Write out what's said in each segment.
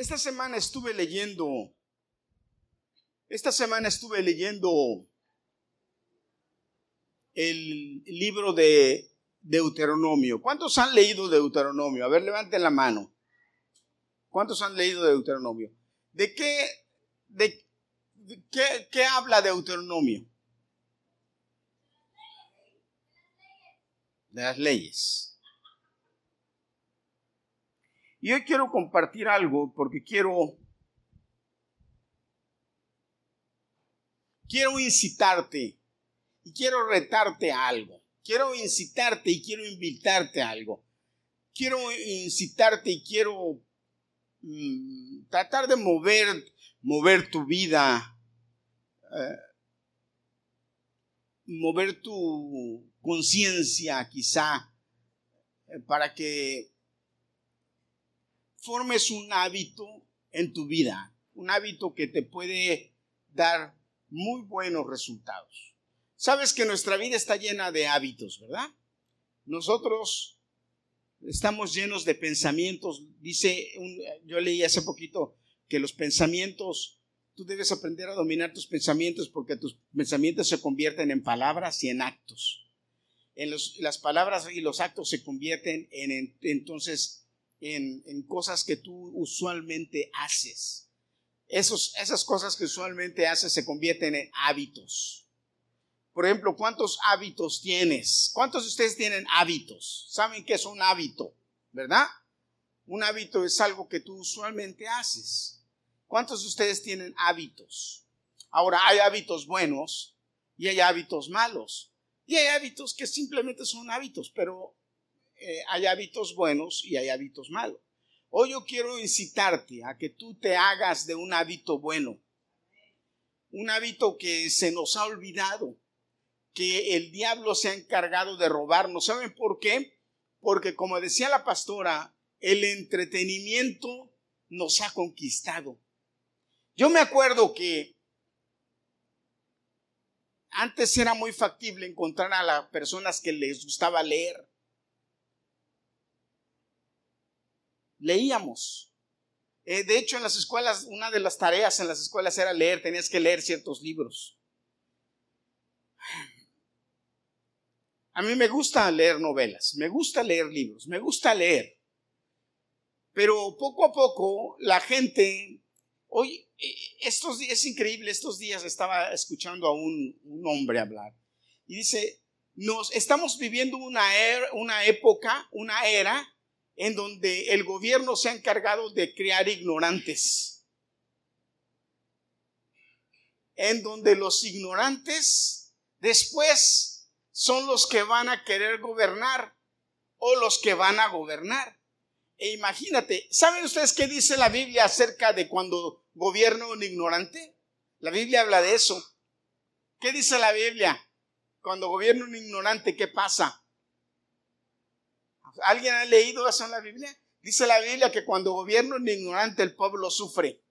Esta semana estuve leyendo, esta semana estuve leyendo el libro de Deuteronomio. ¿Cuántos han leído Deuteronomio? A ver, levanten la mano. ¿Cuántos han leído Deuteronomio? ¿De qué, de, qué, qué habla Deuteronomio? De las leyes. Y hoy quiero compartir algo porque quiero quiero incitarte y quiero retarte a algo. Quiero incitarte y quiero invitarte a algo. Quiero incitarte y quiero mm, tratar de mover, mover tu vida, eh, mover tu conciencia quizá, eh, para que formes un hábito en tu vida, un hábito que te puede dar muy buenos resultados. Sabes que nuestra vida está llena de hábitos, ¿verdad? Nosotros estamos llenos de pensamientos. Dice, yo leí hace poquito que los pensamientos, tú debes aprender a dominar tus pensamientos porque tus pensamientos se convierten en palabras y en actos. En las palabras y los actos se convierten en entonces en, cosas que tú usualmente haces. Esos, esas cosas que usualmente haces se convierten en hábitos. Por ejemplo, ¿cuántos hábitos tienes? ¿Cuántos de ustedes tienen hábitos? ¿Saben qué es un hábito? ¿Verdad? Un hábito es algo que tú usualmente haces. ¿Cuántos de ustedes tienen hábitos? Ahora, hay hábitos buenos y hay hábitos malos. Y hay hábitos que simplemente son hábitos, pero eh, hay hábitos buenos y hay hábitos malos. Hoy yo quiero incitarte a que tú te hagas de un hábito bueno, un hábito que se nos ha olvidado, que el diablo se ha encargado de robarnos. ¿Saben por qué? Porque como decía la pastora, el entretenimiento nos ha conquistado. Yo me acuerdo que antes era muy factible encontrar a las personas que les gustaba leer. Leíamos. Eh, de hecho, en las escuelas, una de las tareas en las escuelas era leer, tenías que leer ciertos libros. A mí me gusta leer novelas, me gusta leer libros, me gusta leer. Pero poco a poco la gente, hoy, eh, estos es increíble, estos días estaba escuchando a un, hombre hablar y dice, nos estamos viviendo una, er, una época, una era en donde el gobierno se ha encargado de crear ignorantes, en donde los ignorantes después son los que van a querer gobernar o los que van a gobernar. E imagínate, ¿saben ustedes qué dice la Biblia acerca de cuando gobierna un ignorante? La Biblia habla de eso. ¿Qué dice la Biblia? Cuando gobierna un ignorante, ¿qué pasa? ¿Alguien ha leído eso en la Biblia? Dice la Biblia que cuando gobierna un ignorante el pueblo sufre.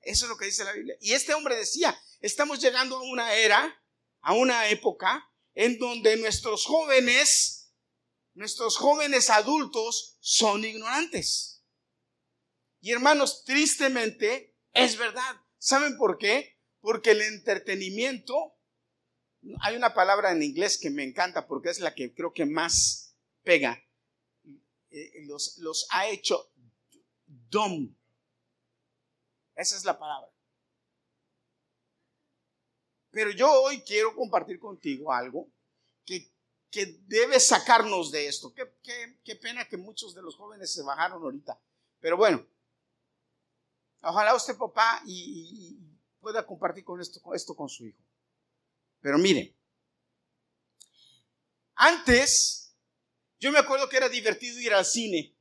Eso es lo que dice la Biblia. Y este hombre decía, estamos llegando a una era, a una época en donde nuestros jóvenes, nuestros jóvenes adultos son ignorantes. Y hermanos, tristemente es verdad. ¿Saben por qué? Porque el entretenimiento hay una palabra en inglés que me encanta porque es la que creo que más pega. Eh, los, los ha hecho dumb. Esa es la palabra. Pero yo hoy quiero compartir contigo algo que, que debe sacarnos de esto. Qué, pena que muchos de los jóvenes se bajaron ahorita. Pero bueno, ojalá usted papá y, y pueda compartir con esto, esto con su hijo. Pero miren, antes yo me acuerdo que era divertido ir al cine.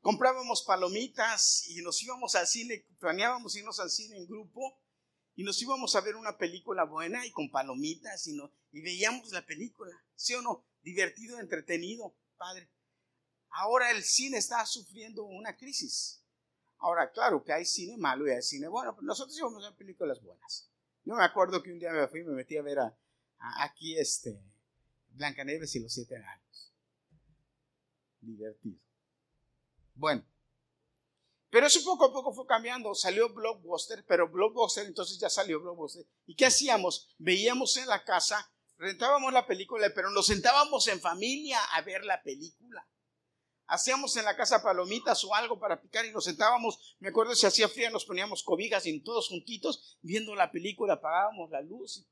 Comprábamos palomitas y nos íbamos al cine, planeábamos irnos al cine en grupo y nos íbamos a ver una película buena y con palomitas y, veíamos la película, ¿sí o no? Divertido, entretenido, padre. Ahora el cine está sufriendo una crisis. Ahora, claro que hay cine malo y hay cine bueno, pero nosotros íbamos a ver películas buenas. Yo me acuerdo que un día me fui y me metí a ver a, aquí este, Blancanieves y los siete años. divertido. Bueno, pero eso poco a poco fue cambiando. Salió Blockbuster, pero Blockbuster entonces ya salió Blockbuster. ¿Y qué hacíamos? Veíamos en la casa, rentábamos la película, pero nos sentábamos en familia a ver la película. Hacíamos en la casa palomitas o algo para picar y nos sentábamos. Me acuerdo si hacía frío, nos poníamos cobijas y todos juntitos viendo la película, apagábamos la luz. Y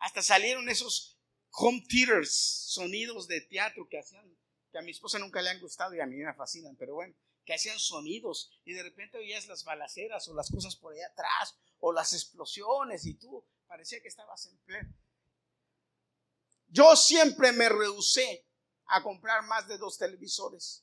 hasta salieron esos home theaters, sonidos de teatro que hacían, que a mi esposa nunca le han gustado y a mí me fascinan, pero bueno que hacían sonidos y de repente oías las balaceras o las cosas por allá atrás o las explosiones y tú parecía que estabas en pleno. Yo siempre me rehusé a comprar más de dos televisores.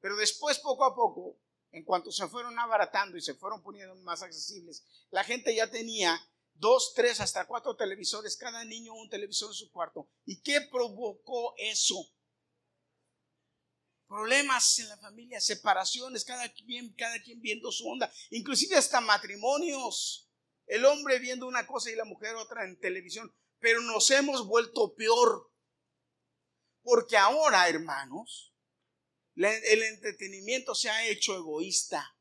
Pero después, poco a poco, en cuanto se fueron abaratando y se fueron poniendo más accesibles, la gente ya tenía dos, tres, hasta cuatro televisores, cada niño un televisor en su cuarto. ¿Y qué provocó eso? problemas en la familia, separaciones, cada quien, viendo su onda, inclusive hasta matrimonios, el hombre viendo una cosa y la mujer otra en televisión, pero nos hemos vuelto peor, porque ahora, hermanos, el entretenimiento se ha hecho egoísta.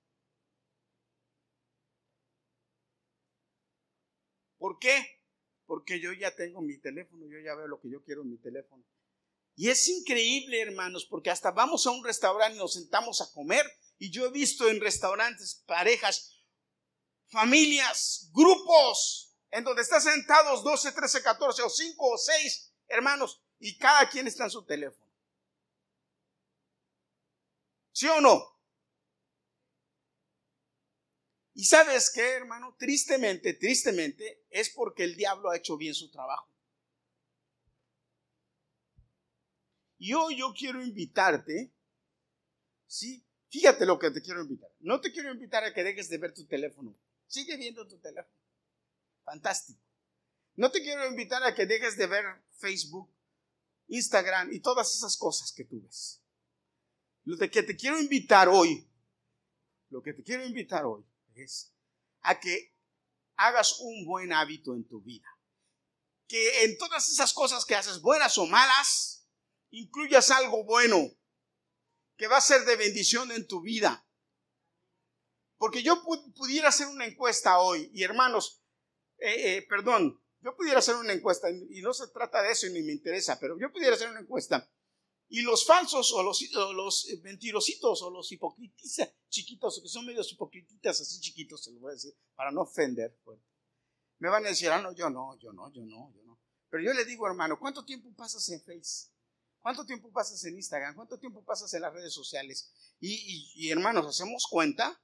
¿Por qué? Porque yo ya tengo mi teléfono, yo ya veo lo que yo quiero en mi teléfono. Y es increíble, hermanos, porque hasta vamos a un restaurante y nos sentamos a comer. Y yo he visto en restaurantes parejas, familias, grupos, en donde están sentados 12, 13, 14 o 5 o 6 hermanos y cada quien está en su teléfono. ¿Sí o no? Y sabes qué, hermano, tristemente, tristemente, es porque el diablo ha hecho bien su trabajo. Y hoy yo quiero invitarte, ¿sí? Fíjate lo que te quiero invitar. No te quiero invitar a que dejes de ver tu teléfono. Sigue viendo tu teléfono. Fantástico. No te quiero invitar a que dejes de ver Facebook, Instagram y todas esas cosas que tú ves. Lo que te quiero invitar hoy, lo que te quiero invitar hoy es a que hagas un buen hábito en tu vida. Que en todas esas cosas que haces, buenas o malas, incluyas algo bueno que va a ser de bendición en tu vida. Porque yo pudiera hacer una encuesta hoy, y hermanos, eh, eh, perdón, yo pudiera hacer una encuesta, y no se trata de eso y ni me interesa, pero yo pudiera hacer una encuesta, y los falsos o los, los mentirositos o los hipocritas chiquitos, que son medios hipocrititas así chiquitos, se lo voy a decir, para no ofender, me van a decir, ah, no, yo no, yo no, yo no, yo no. Pero yo le digo, hermano, ¿cuánto tiempo pasas en Facebook? ¿Cuánto tiempo pasas en Instagram? ¿Cuánto tiempo pasas en las redes sociales? Y, hermanos, ¿hacemos cuenta?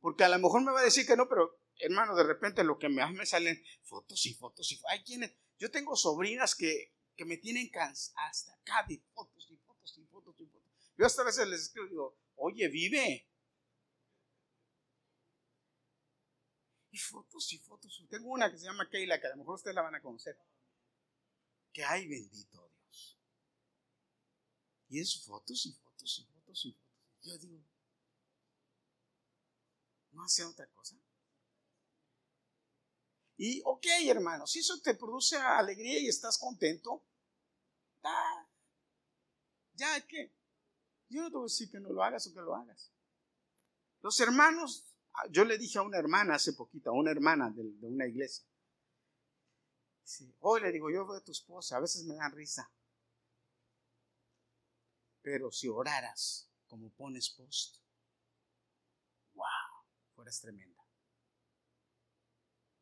Porque a lo mejor me va a decir que no, pero hermano, de repente lo que me, me salen fotos y fotos y hay quienes, yo tengo sobrinas que, que me tienen hasta acá de fotos y fotos y fotos y fotos. Yo hasta a veces les escribo y digo, oye, vive. Y fotos y fotos. Tengo una que se llama Keila, que a lo mejor ustedes la van a conocer. Que hay bendito y es fotos y fotos y fotos y fotos. Yo digo, ¿no hace otra cosa? Y ok, hermano, si eso te produce alegría y estás contento, ya que yo no te voy a decir que no lo hagas o que lo hagas. Los hermanos, yo le dije a una hermana hace poquito, a una hermana de, una iglesia, hoy le digo, yo veo a tu esposa, a veces me dan risa. Pero si oraras como pones post, wow, fueras tremenda.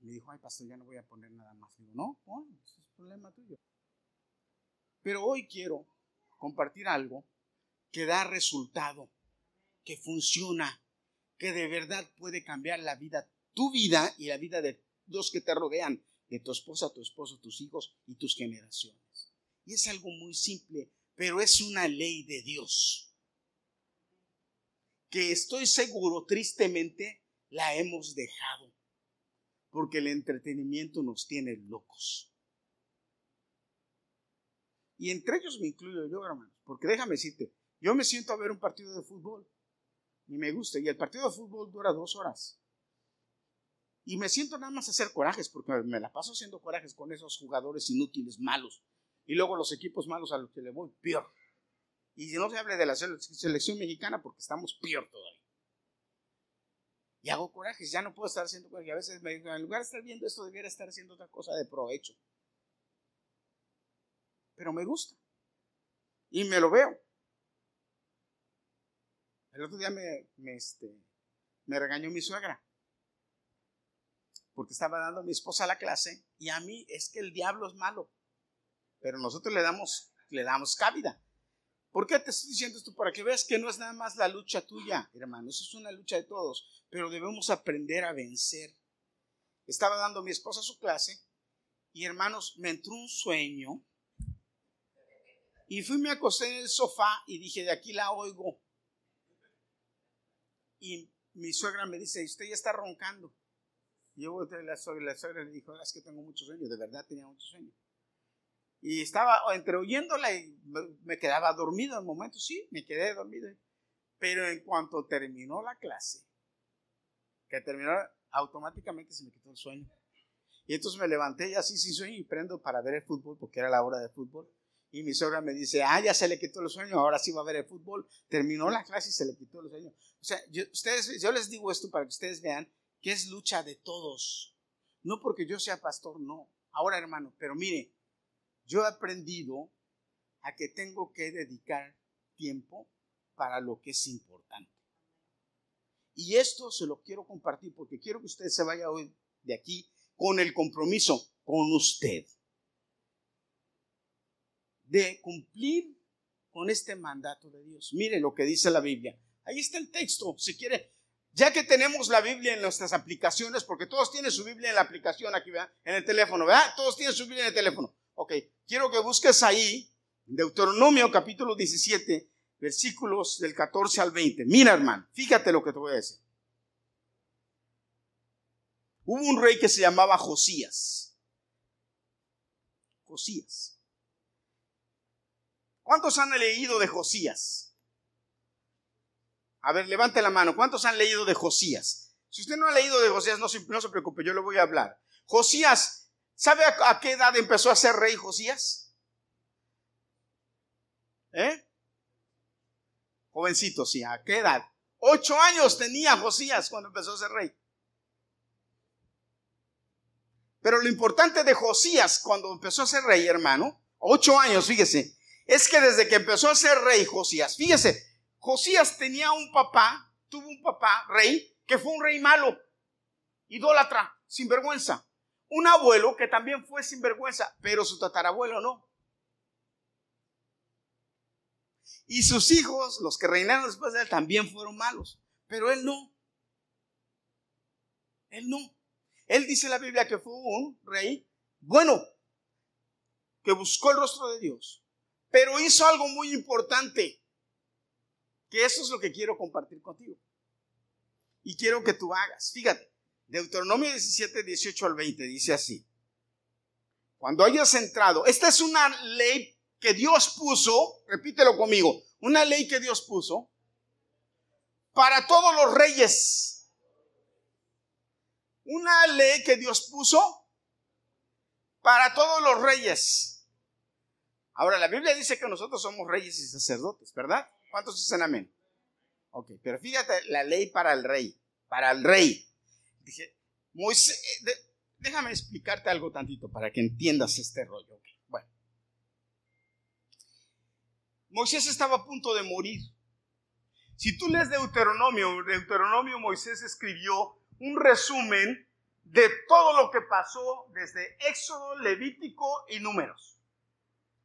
Me dijo, ay, pastor, ya no voy a poner nada más. Digo, no, es problema tuyo. Pero hoy quiero compartir algo que da resultado, que funciona, que de verdad puede cambiar la vida, tu vida y la vida de los que te rodean, de tu esposa, tu esposo, tus hijos y tus generaciones. Y es algo muy simple, pero es una ley de Dios que estoy seguro, tristemente, la hemos dejado, porque el entretenimiento nos tiene locos. Y entre ellos me incluyo yo, hermanos, porque déjame decirte, yo me siento a ver un partido de fútbol y me gusta, y el partido de fútbol dura dos horas. Y me siento nada más a hacer corajes, porque me la paso haciendo corajes con esos jugadores inútiles, malos, y luego los equipos malos a los que le voy, peor. Y no se hable de la selección mexicana porque estamos peor todavía. Y hago corajes, ya no puedo estar haciendo coraje. A veces me digo, en lugar de estar viendo esto, debiera estar haciendo otra cosa de provecho. Pero me gusta. Y me lo veo. El otro día me, este, me regañó mi suegra. Porque estaba dando a mi esposa la clase y a mí es que el diablo es malo. Pero nosotros le damos, le damos cabida. ¿Por qué te estoy diciendo esto? Para que veas que no es nada más la lucha tuya, hermano. Eso es una lucha de todos. Pero debemos aprender a vencer. Estaba dando a mi esposa su clase y hermanos, me entró un sueño. Y fui, me acosté en el sofá y dije, de aquí la oigo. Y mi suegra me dice, usted ya está roncando. Y yo la suegra, la suegra le dijo, es que tengo mucho sueño. De verdad tenía mucho sueño. Y estaba entre oyéndola y me quedaba dormido en momento, sí, me quedé dormido. Pero en cuanto terminó la clase, que terminó, automáticamente se me quitó el sueño. Y entonces me levanté y así sin sueño y prendo para ver el fútbol, porque era la hora de fútbol. Y mi sogra me dice, ah, ya se le quitó el sueño, ahora sí va a ver el fútbol. Terminó la clase y se le quitó el sueño. O sea, ustedes, yo les digo esto para que ustedes vean que es lucha de todos. No porque yo sea pastor, no. Ahora, hermano, pero mire, yo he aprendido a que tengo que dedicar tiempo para lo que es importante. Y esto se lo quiero compartir porque quiero que usted se vaya hoy de aquí con el compromiso con usted de cumplir con este mandato de Dios. Mire lo que dice la Biblia. Ahí está el texto, si quiere. Ya que tenemos la Biblia en nuestras aplicaciones, porque todos tienen su Biblia en la aplicación aquí. En el teléfono, ¿verdad? Todos tienen su Biblia en el teléfono. Ok, quiero que busques ahí Deuteronomio capítulo 17, versículos del 14 al 20. Mira, hermano, fíjate lo que te voy a decir. Hubo un rey que se llamaba Josías. Josías. ¿Cuántos han leído de Josías? A ver, levante la mano. ¿Cuántos han leído de Josías? Si usted no ha leído de Josías, no no se preocupe, yo le voy a hablar. Josías ¿Sabe a, qué edad empezó a ser rey Josías? ¿Eh? Jovencito, sí, ¿a qué edad? Ocho años tenía Josías cuando empezó a ser rey. Pero lo importante de Josías cuando empezó a ser rey, hermano, ocho años, fíjese, es que desde que empezó a ser rey Josías, fíjese, Josías tenía un papá, tuvo un papá, rey, que fue un rey malo, idólatra, sin vergüenza un abuelo que también fue sinvergüenza, pero su tatarabuelo no. Y sus hijos, los que reinaron después de él, también fueron malos, pero él no. Él no. Él dice la Biblia que fue un rey bueno, que buscó el rostro de Dios, pero hizo algo muy importante, que eso es lo que quiero compartir contigo. Y quiero que tú hagas. Fíjate, Deuteronomio 17, 18 al 20 dice así. Cuando hayas entrado, esta es una ley que Dios puso, repítelo conmigo, una ley que Dios puso para todos los reyes. Una ley que Dios puso para todos los reyes. Ahora, la Biblia dice que nosotros somos reyes y sacerdotes, ¿verdad? ¿Cuántos dicen amén? Ok, pero fíjate la ley para el rey, para el rey. Dije, Moisés, eh, déjame explicarte algo tantito para que entiendas este rollo. Bueno, Moisés estaba a punto de morir. Si tú lees Deuteronomio, Deuteronomio Moisés escribió un resumen de todo lo que pasó desde Éxodo, Levítico y Números.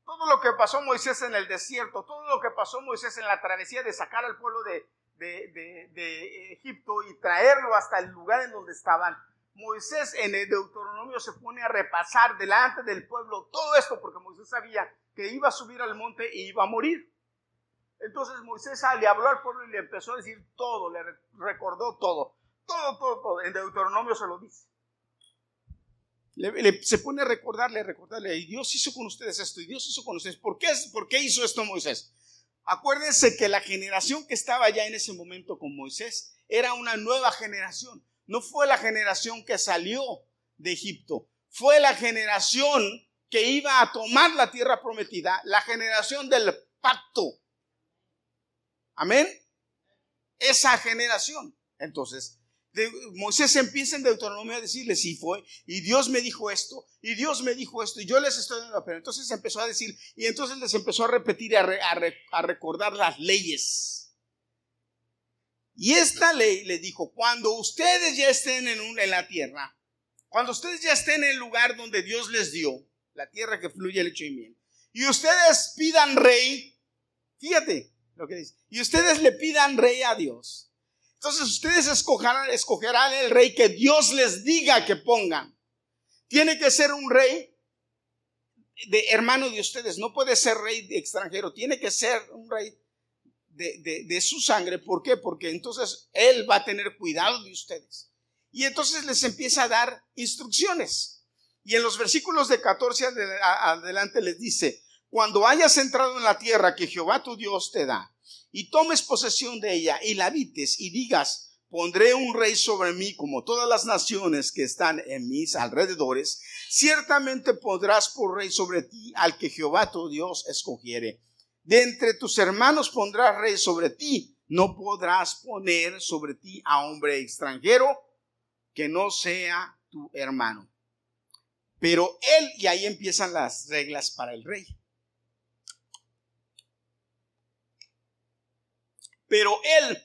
Todo lo que pasó Moisés en el desierto, todo lo que pasó Moisés en la travesía de sacar al pueblo de, de, Egipto y traerlo hasta el lugar en donde estaban. Moisés en el Deuteronomio se pone a repasar delante del pueblo todo esto porque Moisés sabía que iba a subir al monte y iba a morir. Entonces Moisés le habló al pueblo y le empezó a decir todo, le recordó todo, todo, todo, todo. En Deuteronomio se lo dice. se pone a recordarle, a recordarle, y Dios hizo con ustedes esto, y Dios hizo con ustedes. ¿Por qué, ¿Por qué hizo esto Moisés? Acuérdense que la generación que estaba ya en ese momento con Moisés era una nueva generación. No fue la generación que salió de Egipto, fue la generación que iba a tomar la tierra prometida, la generación del pacto. Amén. Esa generación. Entonces, Moisés empieza en Deuteronomio a decirles, sí fue, y Dios me dijo esto, y Dios me dijo esto, y yo les estoy dando pero entonces empezó a decir, y entonces les empezó a repetir, y a, recordar las leyes. Y esta ley le dijo, cuando ustedes ya estén en, un, en la tierra, cuando ustedes ya estén en el lugar donde Dios les dio, la tierra que fluye lecho y miel, y ustedes pidan rey, fíjate lo que dice, y ustedes le pidan rey a Dios, entonces ustedes escogerán, el rey que Dios les diga que pongan. Tiene que ser un rey de hermano de ustedes, no puede ser rey extranjero, tiene que ser un rey de, de, su sangre. ¿Por qué? Porque entonces Él va a tener cuidado de ustedes. Y entonces les empieza a dar instrucciones. Y en los versículos de 14 adelante les dice, cuando hayas entrado en la tierra que Jehová tu Dios te da, y tomes posesión de ella y la habites y digas, pondré un rey sobre mí como todas las naciones que están en mis alrededores, ciertamente podrás por rey sobre ti al que Jehová tu Dios escogiere. De entre tus hermanos pondrás rey sobre ti, no podrás poner sobre ti a hombre extranjero que no sea tu hermano. Pero él, y ahí empiezan las reglas para el rey. Pero él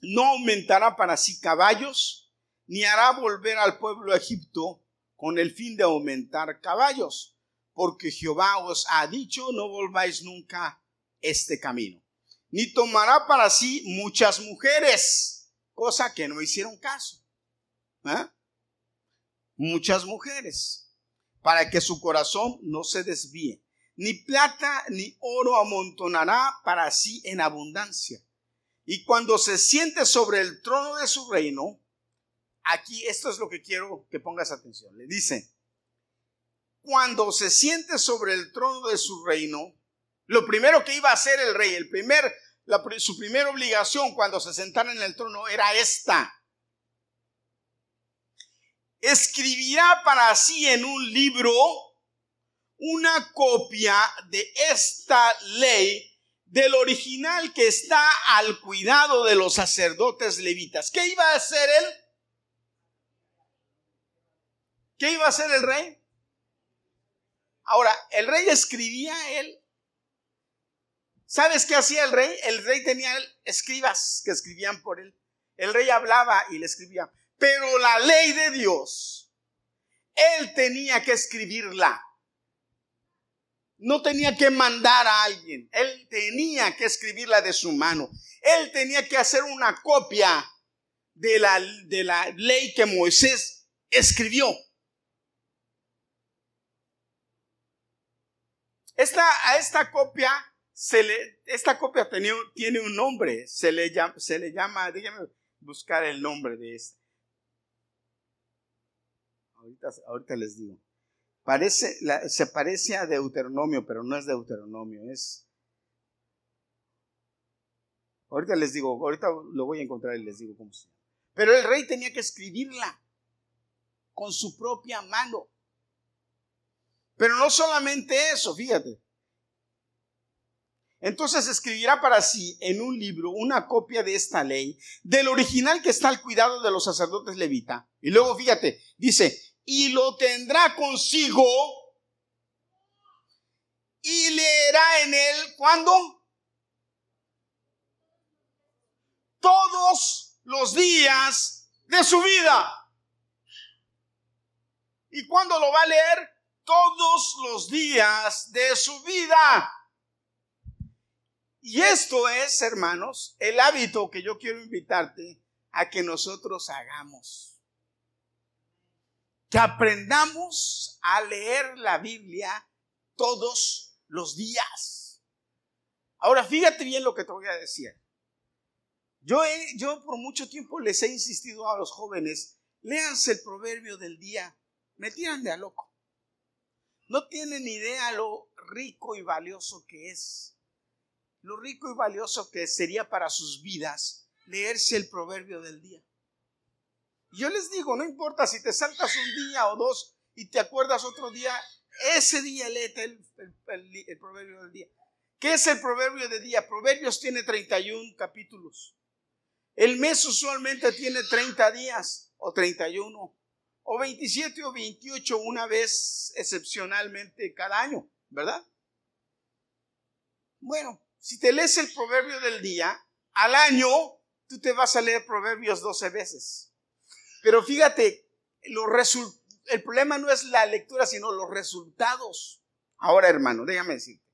no aumentará para sí caballos, ni hará volver al pueblo de Egipto con el fin de aumentar caballos, porque Jehová os ha dicho, no volváis nunca este camino. Ni tomará para sí muchas mujeres, cosa que no hicieron caso. ¿eh? Muchas mujeres, para que su corazón no se desvíe. Ni plata ni oro amontonará para sí en abundancia y cuando se siente sobre el trono de su reino, aquí esto es lo que quiero que pongas atención. Le dice, cuando se siente sobre el trono de su reino, lo primero que iba a hacer el rey, el primer, su primera obligación cuando se sentara en el trono era esta. Escribirá para sí en un libro una copia de esta ley del original que está al cuidado de los sacerdotes levitas. ¿Qué iba a hacer él? ¿Qué iba a hacer el rey? Ahora, el rey escribía él. ¿Sabes qué hacía el rey? El rey tenía escribas que escribían por él. El rey hablaba y le escribía. Pero la ley de Dios, él tenía que escribirla no tenía que mandar a alguien, él tenía que escribirla de su mano, él tenía que hacer una copia de la, de la ley que Moisés escribió. Esta, a esta copia, se le, esta copia tiene, tiene un nombre, se le, llama, se le llama, déjenme buscar el nombre de esta. Ahorita, ahorita les digo. Se parece a Deuteronomio, pero no es Deuteronomio, es... Ahorita les digo, ahorita lo voy a encontrar y les digo cómo se llama. Pero el rey tenía que escribirla con su propia mano. Pero no solamente eso, fíjate. Entonces escribirá para sí en un libro una copia de esta ley, del original que está al cuidado de los sacerdotes levita. Y luego fíjate, dice, y lo tendrá consigo y leerá en él cuando todos los días de su vida. ¿Y cuándo lo va a leer? Todos los días de su vida. Y esto es, hermanos, el hábito que yo quiero invitarte a que nosotros hagamos que aprendamos a leer la Biblia todos los días. Ahora, fíjate bien lo que te voy a decir. Yo, yo por mucho tiempo les he insistido a los jóvenes, léanse el proverbio del día. Me tiran de a loco. No tienen idea lo rico y valioso que es. Lo rico y valioso que sería para sus vidas leerse el proverbio del día. Yo les digo, no importa si te saltas un día o dos y te acuerdas otro día, ese día léete el, el, proverbio del día. ¿Qué es el proverbio de día? Proverbios tiene 31 capítulos. El mes usualmente tiene 30 días o 31 o 27 o 28 una vez excepcionalmente cada año, ¿verdad? Bueno, si te lees el proverbio del día, al año tú te vas a leer proverbios 12 veces. Pero fíjate, el problema no es la lectura, sino los resultados. Ahora, hermano, déjame decirte.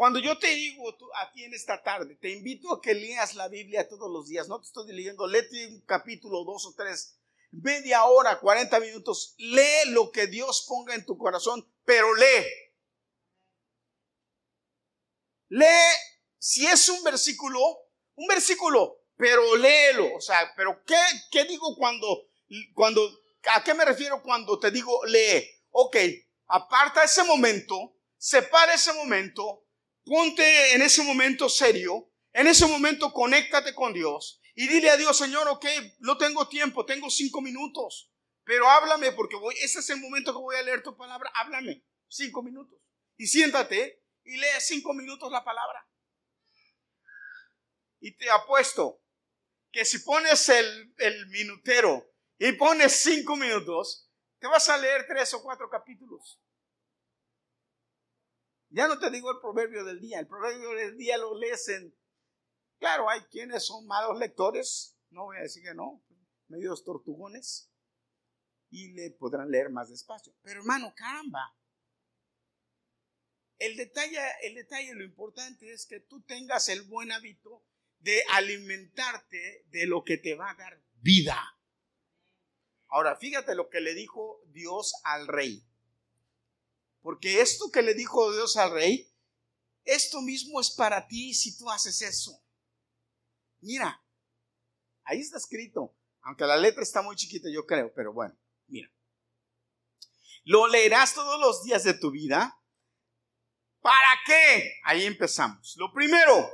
Cuando yo te digo a ti en esta tarde, te invito a que leas la Biblia todos los días. No te estoy leyendo, léete un capítulo, dos o tres, media hora, 40 minutos. Lee lo que Dios ponga en tu corazón, pero lee. Lee, si es un versículo, un versículo, pero léelo. O sea, pero ¿qué, qué digo cuando, cuando, a qué me refiero cuando te digo lee? Ok, aparta ese momento, separa ese momento, ponte en ese momento serio, en ese momento conéctate con Dios y dile a Dios, Señor, ok, no tengo tiempo, tengo cinco minutos, pero háblame porque voy, ese es el momento que voy a leer tu palabra, háblame, cinco minutos. Y siéntate y lee cinco minutos la palabra. Y te apuesto que si pones el, el minutero y pones cinco minutos, te vas a leer tres o cuatro capítulos. Ya no te digo el proverbio del día, el proverbio del día lo lees en... Claro, hay quienes son malos lectores, no voy a decir que no, medios tortugones, y le podrán leer más despacio. Pero hermano, caramba, el detalle, el detalle, lo importante es que tú tengas el buen hábito de alimentarte de lo que te va a dar vida. Ahora, fíjate lo que le dijo Dios al rey. Porque esto que le dijo Dios al rey, esto mismo es para ti si tú haces eso. Mira, ahí está escrito, aunque la letra está muy chiquita, yo creo, pero bueno, mira. Lo leerás todos los días de tu vida. ¿Para qué? Ahí empezamos. Lo primero,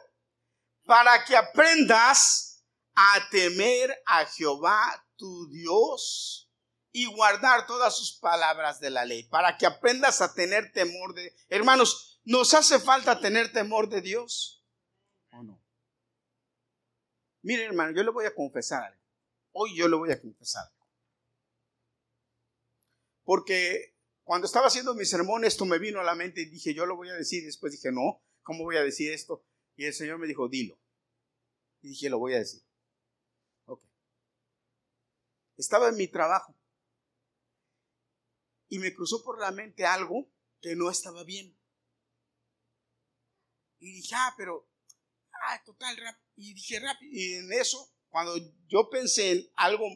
para que aprendas a temer a Jehová tu Dios y guardar todas sus palabras de la ley, para que aprendas a tener temor de... Hermanos, ¿nos hace falta tener temor de Dios? ¿O no? Mire, hermano, yo le voy a confesar. Hoy yo le voy a confesar. Porque cuando estaba haciendo mi sermón, esto me vino a la mente y dije, yo lo voy a decir. Después dije, no, ¿cómo voy a decir esto? Y el Señor me dijo, dilo. Y dije, lo voy a decir. Ok. Estaba en mi trabajo y me cruzó por la mente algo que no estaba bien. Y dije, ah, pero, ah, total, rap. Y dije, rápido. Y en eso, cuando yo pensé en algo,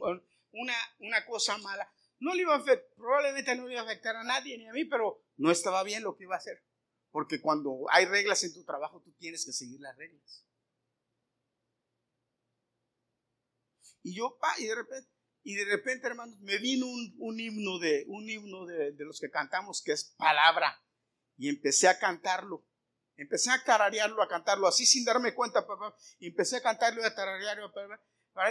una, una cosa mala, no le iba a afectar, probablemente no le iba a afectar a nadie ni a mí, pero no estaba bien lo que iba a hacer. Porque cuando hay reglas en tu trabajo, tú tienes que seguir las reglas. Y yo, pa, y de repente, y de repente, hermanos, me vino un, himno, de, un himno de, los que cantamos que es palabra. Y empecé a cantarlo. Empecé a tararearlo, a cantarlo así sin darme cuenta, papá. Y empecé a cantarlo a tararearlo.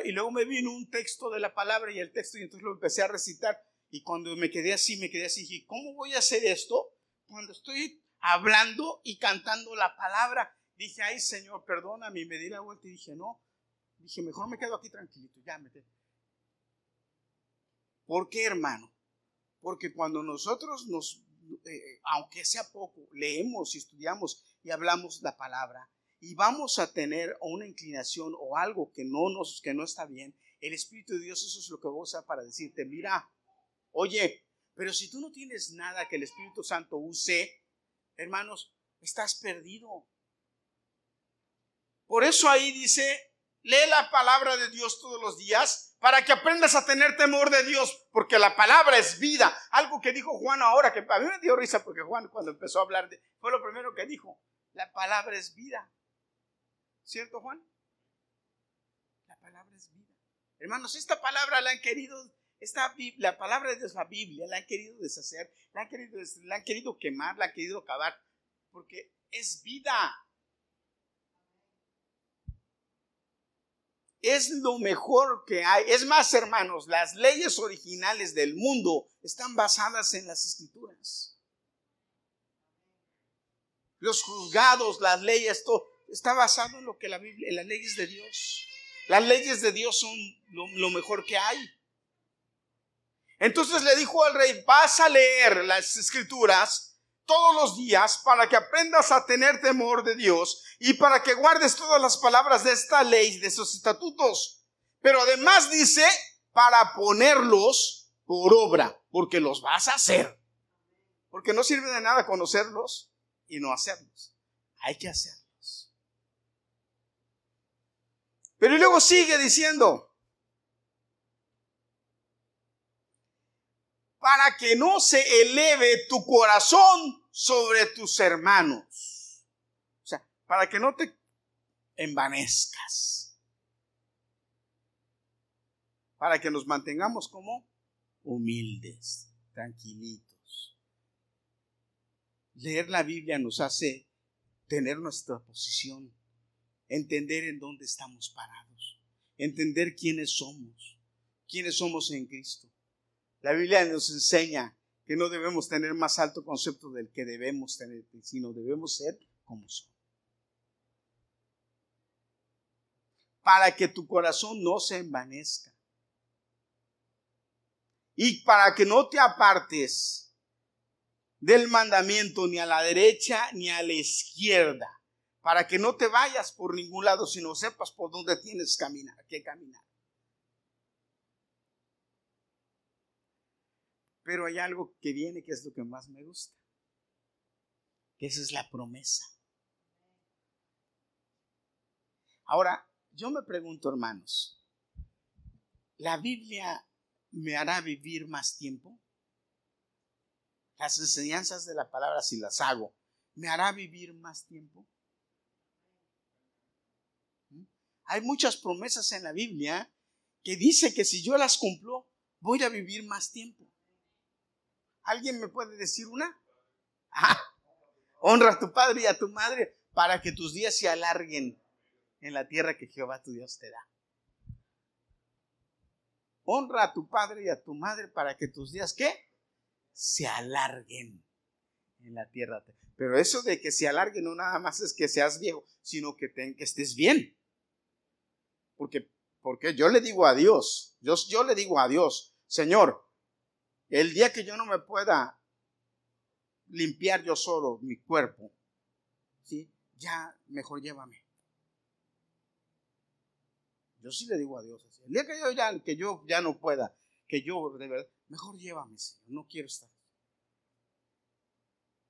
Y luego me vino un texto de la palabra y el texto y entonces lo empecé a recitar. Y cuando me quedé así, me quedé así, dije, ¿cómo voy a hacer esto cuando estoy hablando y cantando la palabra? Dije, ay Señor, perdóname. Y me di la vuelta y dije, no. Dije, mejor me quedo aquí tranquilito. Ya me ¿Por qué, hermano? Porque cuando nosotros nos, eh, aunque sea poco, leemos y estudiamos y hablamos la palabra y vamos a tener una inclinación o algo que no nos, que no está bien, el Espíritu de Dios eso es lo que usa para decirte, mira, oye, pero si tú no tienes nada que el Espíritu Santo use, hermanos, estás perdido. Por eso ahí dice, lee la palabra de Dios todos los días para que aprendas a tener temor de Dios, porque la palabra es vida. Algo que dijo Juan ahora, que a mí me dio risa porque Juan cuando empezó a hablar, de, fue lo primero que dijo, la palabra es vida. ¿Cierto, Juan? La palabra es vida. Hermanos, esta palabra la han querido, esta, la palabra de la Biblia, la han querido deshacer, la han querido, la han querido quemar, la han querido acabar, porque es vida. es lo mejor que hay. Es más, hermanos, las leyes originales del mundo están basadas en las escrituras. los juzgados, las leyes, todo está basado en lo que la Biblia, en las leyes de Dios. Las leyes de Dios son lo, mejor que hay. Entonces le dijo al rey, vas a leer las escrituras todos los días para que aprendas a tener temor de Dios y para que guardes todas las palabras de esta ley, de esos estatutos. Pero además dice, para ponerlos por obra, porque los vas a hacer. Porque no sirve de nada conocerlos y no hacerlos. Hay que hacerlos. Pero luego sigue diciendo, para que no se eleve tu corazón sobre tus hermanos. O sea, para que no te envanezcas. Para que nos mantengamos como humildes, tranquilitos. Leer la Biblia nos hace tener nuestra posición, entender en dónde estamos parados, entender quiénes somos, quiénes somos en Cristo. La Biblia nos enseña que no debemos tener más alto concepto del que debemos tener, sino debemos ser como somos. Para que tu corazón no se envanezca. Y para que no te apartes del mandamiento ni a la derecha ni a la izquierda. Para que no te vayas por ningún lado, sino sepas por dónde tienes que caminar. Pero hay algo que viene que es lo que más me gusta. Que esa es la promesa. Ahora, yo me pregunto, hermanos, ¿la Biblia me hará vivir más tiempo? Las enseñanzas de la palabra, si las hago, ¿me hará vivir más tiempo? ¿Mm? Hay muchas promesas en la Biblia que dice que si yo las cumplo, voy a vivir más tiempo. ¿Alguien me puede decir una? Ah, honra a tu padre y a tu madre para que tus días se alarguen en la tierra que Jehová tu Dios te da. Honra a tu padre y a tu madre para que tus días, ¿qué? Se alarguen en la tierra. Pero eso de que se alarguen no nada más es que seas viejo, sino que, que estés bien. Porque, porque yo le digo a Dios, yo, yo le digo a Dios, Señor, el día que yo no me pueda limpiar yo solo mi cuerpo, ¿sí? ya mejor llévame. Yo sí le digo a Dios así. El día que yo ya, que yo ya no pueda, que yo de verdad, mejor llévame, Señor, no quiero estar.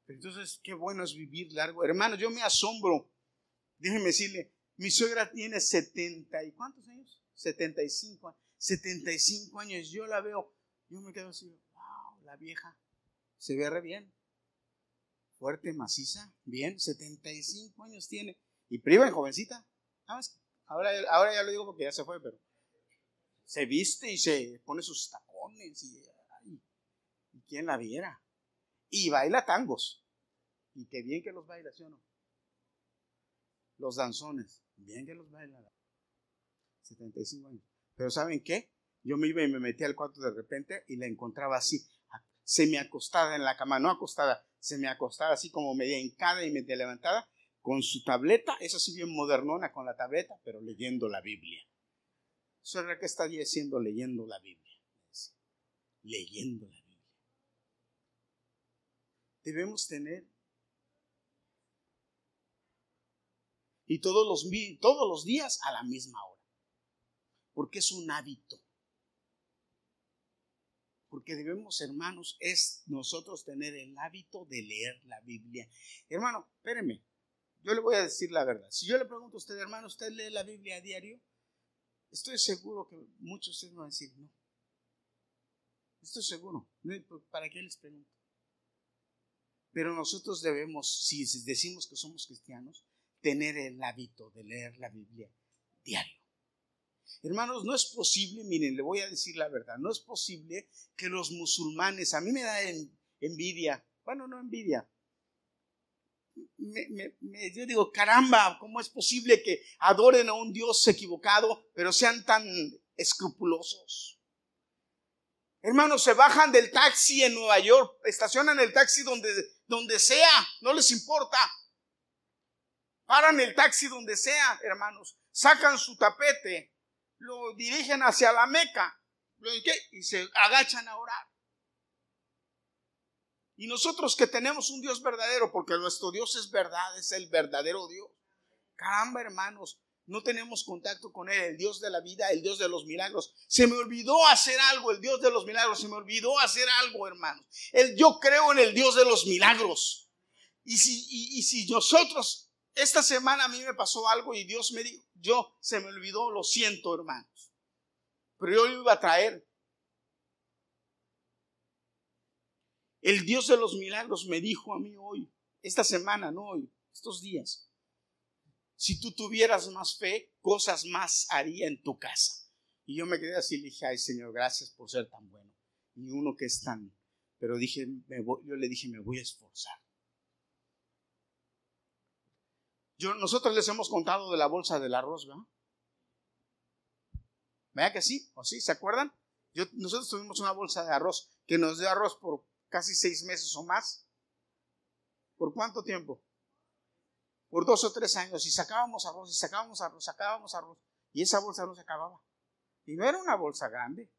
entonces, qué bueno es vivir largo. Hermano, yo me asombro. Déjeme decirle, mi suegra tiene 70 y ¿cuántos años? 75 años. 75 años, yo la veo, yo me quedo así, la vieja. Se ve re bien. Fuerte, maciza, bien, 75 años tiene. Y priva en jovencita. Ahora, ahora ya lo digo porque ya se fue, pero se viste y se pone sus tacones y, y quién la viera. Y baila tangos. Y qué bien que los baila, ¿sí o no? Los danzones, bien que los baila. 75 años. Pero ¿saben qué? Yo me iba y me metí al cuarto de repente y la encontraba así, me acostada en la cama, no acostada, se me acostada así como media hincada y media levantada, con su tableta, esa sí bien modernona con la tableta, pero leyendo la Biblia. Eso era que está diciendo leyendo la Biblia. Leyendo la Biblia. Debemos tener y todos los, todos los días a la misma hora, porque es un hábito. Porque debemos, hermanos, es nosotros tener el hábito de leer la Biblia. Hermano, espéreme, yo le voy a decir la verdad. Si yo le pregunto a usted, hermano, ¿usted lee la Biblia a diario? Estoy seguro que muchos de ustedes van a decir no. Estoy seguro. ¿Para qué les pregunto? Pero nosotros debemos, si decimos que somos cristianos, tener el hábito de leer la Biblia diario. Hermanos, no es posible, miren, le voy a decir la verdad, no es posible que los musulmanes, a mí me da envidia, bueno, no envidia, yo digo, caramba, ¿cómo es posible que adoren a un Dios equivocado, pero sean tan escrupulosos? Hermanos, se bajan del taxi en Nueva York, estacionan el taxi donde, donde sea, no les importa. paran el taxi donde sea, hermanos, sacan su tapete, lo dirigen hacia la Meca y se agachan a orar. Y nosotros que tenemos un Dios verdadero, porque nuestro Dios es verdad, es el verdadero Dios. Caramba, hermanos, no tenemos contacto con Él, el Dios de la vida, el Dios de los milagros. Se me olvidó hacer algo, el Dios de los milagros, se me olvidó hacer algo, hermanos. Yo creo en el Dios de los milagros. Y si, y, si nosotros, esta semana a mí me pasó algo y Dios me dijo, yo se me olvidó, lo siento, hermanos. Pero yo lo iba a traer. El Dios de los milagros me dijo a mí hoy, esta semana, no hoy, estos días si tú tuvieras más fe, cosas más haría en tu casa. Y yo me quedé así y dije, ay Señor, gracias por ser tan bueno. Y uno que es tan, pero dije, yo le dije, me voy a esforzar. Nosotros les hemos contado de la bolsa del arroz, ¿verdad? ¿Vea que sí? ¿O sí? ¿Se acuerdan? Yo, nosotros tuvimos una bolsa de arroz que nos dio arroz por casi seis meses o más. ¿Por cuánto tiempo? por dos o tres años y sacábamos arroz y sacábamos arroz, sacábamos arroz y esa bolsa no se acababa. Y no era una bolsa grande.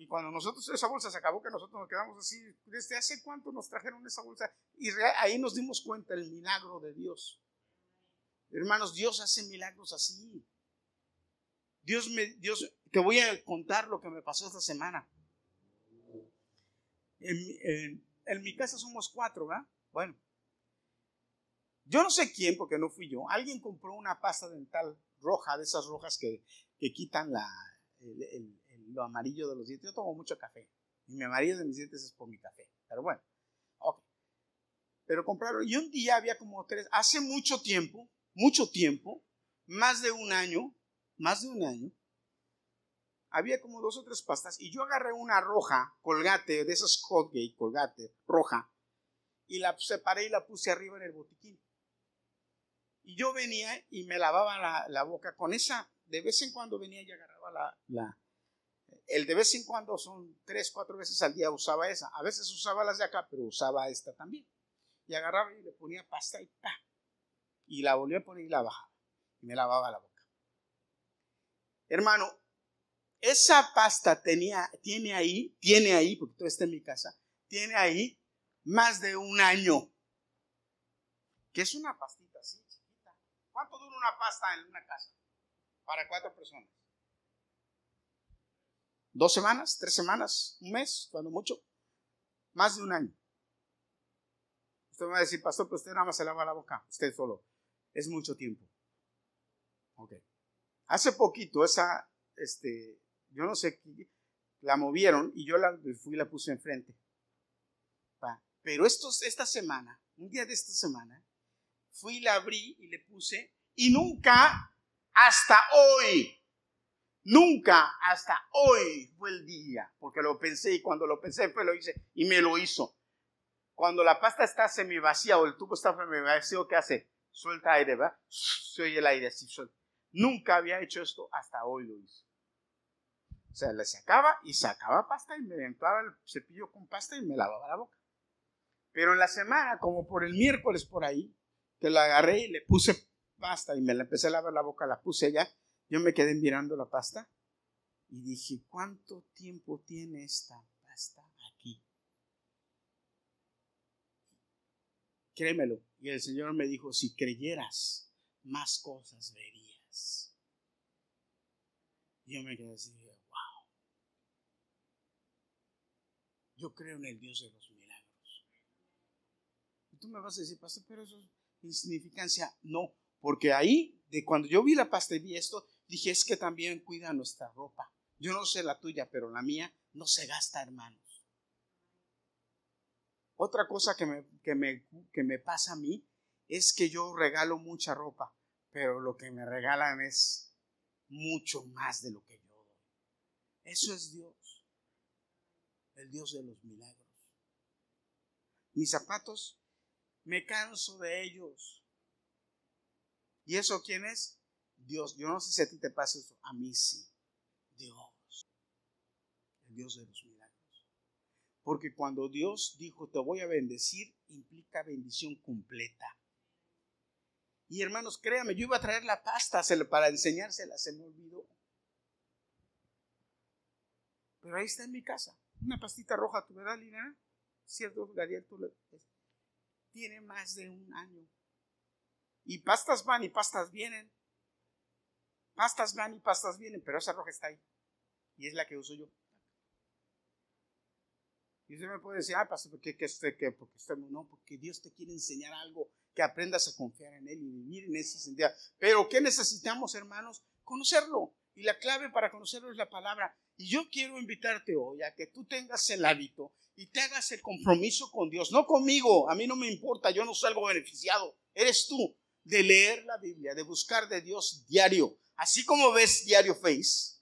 Y cuando nosotros esa bolsa se acabó, que nosotros nos quedamos así, ¿desde hace cuánto nos trajeron esa bolsa? Y ahí nos dimos cuenta el milagro de Dios. Hermanos, Dios hace milagros así. Dios me, Dios, te voy a contar lo que me pasó esta semana. En, mi casa somos cuatro, ¿verdad? Bueno, yo no sé quién, porque no fui yo. Alguien compró una pasta dental roja, de esas rojas que, quitan la, lo amarillo de los dientes. Yo tomo mucho café. Y mi amarillo de mis dientes es por mi café. Pero bueno, ok. Pero compraron. Y un día había como tres, hace mucho tiempo, mucho tiempo, más de un año, más de un año, había como dos o tres pastas y yo agarré una roja, colgate, de esas Colgate, colgate, roja, y la separé y la puse arriba en el botiquín. Y yo venía y me lavaba la, boca con esa, de vez en cuando venía y agarraba la, la, el de vez en cuando son tres, cuatro veces al día usaba esa. A veces usaba las de acá, pero usaba esta también. Y agarraba y le ponía pasta y pa. Y la volvía a poner y la bajaba. Y me lavaba la boca. Hermano, esa pasta tenía, tiene ahí, tiene ahí, porque todo está en mi casa, tiene ahí más de un año. Que es una pastita ¿Cuánto dura una pasta en una casa? Para cuatro personas. ¿Dos semanas? ¿Tres semanas? ¿Un mes? Cuando mucho. Más de un año. Usted me va a decir, pastor, pues usted nada más se lava la boca. Usted solo. Es mucho tiempo. Ok. Hace poquito esa, este, yo no sé, la movieron y yo la fui y la puse enfrente. Pero estos, esta semana, un día de esta semana, fui, la abrí y le puse, y nunca hasta hoy, nunca hasta hoy fue el día, porque lo pensé y cuando lo pensé fue lo hice y me lo hizo. Cuando la pasta está semi vacía o el tubo está semi vacío, ¿qué hace? Suelta aire, ¿verdad? Se oye el aire así, suelta. Nunca había hecho esto, hasta hoy lo hizo. O sea, le sacaba y sacaba pasta y me entraba el cepillo con pasta y me lavaba la boca. Pero en la semana, como por el miércoles por ahí, que la agarré y le puse pasta y me la empecé a lavar la boca, la puse allá. Yo me quedé mirando la pasta y dije, ¿cuánto tiempo tiene esta pasta aquí? Créemelo. Y el Señor me dijo, si creyeras, más cosas verías. yo me quedé así, wow. Yo creo en el Dios de los milagros. Y tú me vas a decir, pastor, pero eso insignificancia. No, porque ahí, de cuando yo vi la pasta y vi esto, dije, es que también cuida nuestra ropa. Yo no sé la tuya, pero la mía no se gasta, hermanos. Otra cosa que me, que me, que me pasa a mí es que yo regalo mucha ropa, pero lo que me regalan es mucho más de lo que yo doy. Eso es Dios, el Dios de los milagros. Mis zapatos me canso de ellos. ¿Y eso quién es? Dios. Yo no sé si a ti te pasa eso. A mí sí. Dios. El Dios de los milagros. Porque cuando Dios dijo, te voy a bendecir, implica bendición completa. Y hermanos, créanme, yo iba a traer la pasta para enseñársela, se me olvidó. Pero ahí está en mi casa. Una pastita roja, ¿tú verdad, Lina? ¿Cierto, Gadiel? Tiene más de un año. Y pastas van y pastas vienen. Pastas van y pastas vienen, pero esa roja está ahí. Y es la que uso yo. Y usted me puede decir, ah, pastor, ¿por qué, qué, qué, porque no, porque Dios te quiere enseñar algo, que aprendas a confiar en Él y vivir en ese sentido. Pero ¿qué necesitamos, hermanos? Conocerlo. Y la clave para conocerlo es la palabra. Y yo quiero invitarte hoy a que tú tengas el hábito y te hagas el compromiso con Dios, no conmigo, a mí no me importa, yo no salgo beneficiado, eres tú, de leer la Biblia, de buscar de Dios diario, así como ves diario Face,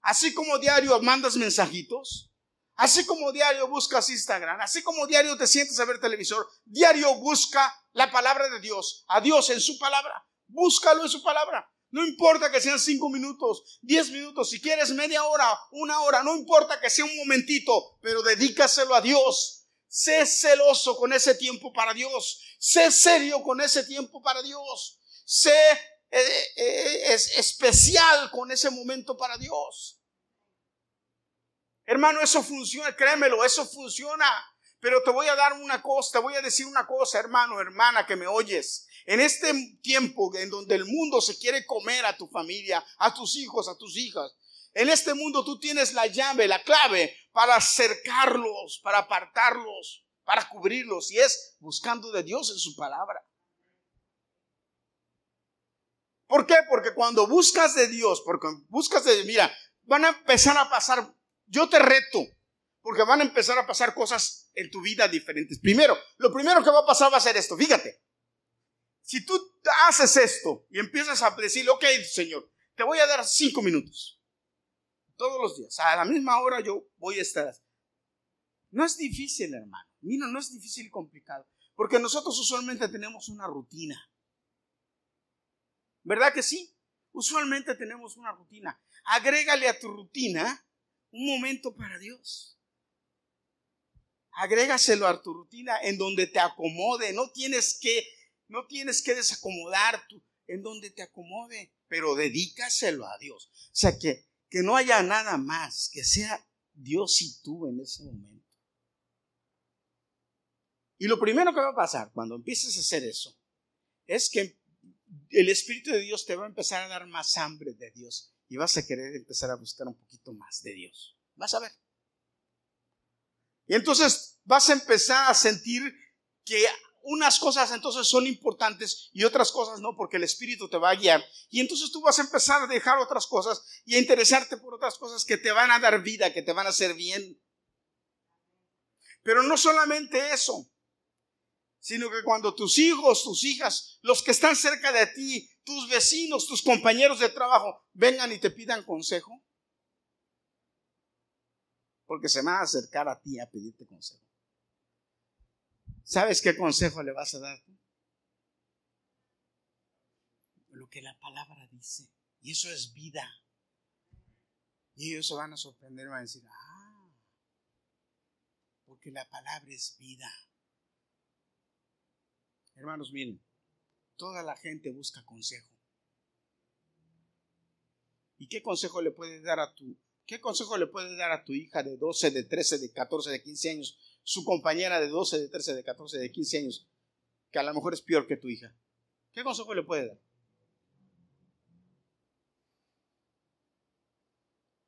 así como diario mandas mensajitos, Así como diario buscas Instagram, así como diario te sientes a ver televisor, diario busca la palabra de Dios, a Dios en su palabra. Búscalo en su palabra. No importa que sean cinco minutos, diez minutos, si quieres media hora, una hora, no importa que sea un momentito, pero dedícaselo a Dios. Sé celoso con ese tiempo para Dios. Sé serio con ese tiempo para Dios. Sé es especial con ese momento para Dios. Hermano, eso funciona, créemelo, eso funciona. Pero te voy a dar una cosa, te voy a decir una cosa, hermano, hermana, que me oyes. En este tiempo en donde el mundo se quiere comer a tu familia, a tus hijos, a tus hijas, en este mundo tú tienes la llave, la clave para acercarlos, para apartarlos, para cubrirlos, y es buscando de Dios en su palabra. ¿Por qué? Porque cuando buscas de Dios, porque buscas de, mira, van a empezar a pasar yo te reto, porque van a empezar a pasar cosas en tu vida diferentes. Primero, lo primero que va a pasar va a ser esto, fíjate. Si tú haces esto y empiezas a decir, ok, Señor, te voy a dar cinco minutos. Todos los días, a la misma hora yo voy a estar. No es difícil, hermano. Mira, no es difícil y complicado. Porque nosotros usualmente tenemos una rutina. ¿Verdad que sí? Usualmente tenemos una rutina. Agrégale a tu rutina un momento para Dios. Agrégaselo a tu rutina en donde te acomode. No tienes que, no tienes que desacomodar tu, en donde te acomode, pero dedícaselo a Dios. O sea, que, que no haya nada más, que sea Dios y tú en ese momento. Y lo primero que va a pasar cuando empieces a hacer eso es que el Espíritu de Dios te va a empezar a dar más hambre de Dios y vas a querer empezar a buscar un poquito más de Dios. Vas a ver. Y entonces vas a empezar a sentir que unas cosas entonces son importantes y otras cosas no, porque el Espíritu te va a guiar. Y entonces tú vas a empezar a dejar otras cosas y a interesarte por otras cosas que te van a dar vida, que te van a hacer bien. Pero no solamente eso, sino que cuando tus hijos, tus hijas, los que están cerca de ti, tus vecinos, tus compañeros de trabajo, vengan y te pidan consejo, porque se van a acercar a ti a pedirte consejo. ¿Sabes qué consejo le vas a dar? Lo que la palabra dice. Y eso es vida. Y ellos se van a sorprender van a decir, ah, porque la palabra es vida. Hermanos, miren, toda la gente busca consejo. ¿Y qué consejo le puedes dar a tu qué consejo le puedes dar a tu hija de 12, de 13, de 14, de 15 años, su compañera de 12, de 13, de 14, de 15 años, que a lo mejor es peor que tu hija? ¿Qué consejo le puedes dar?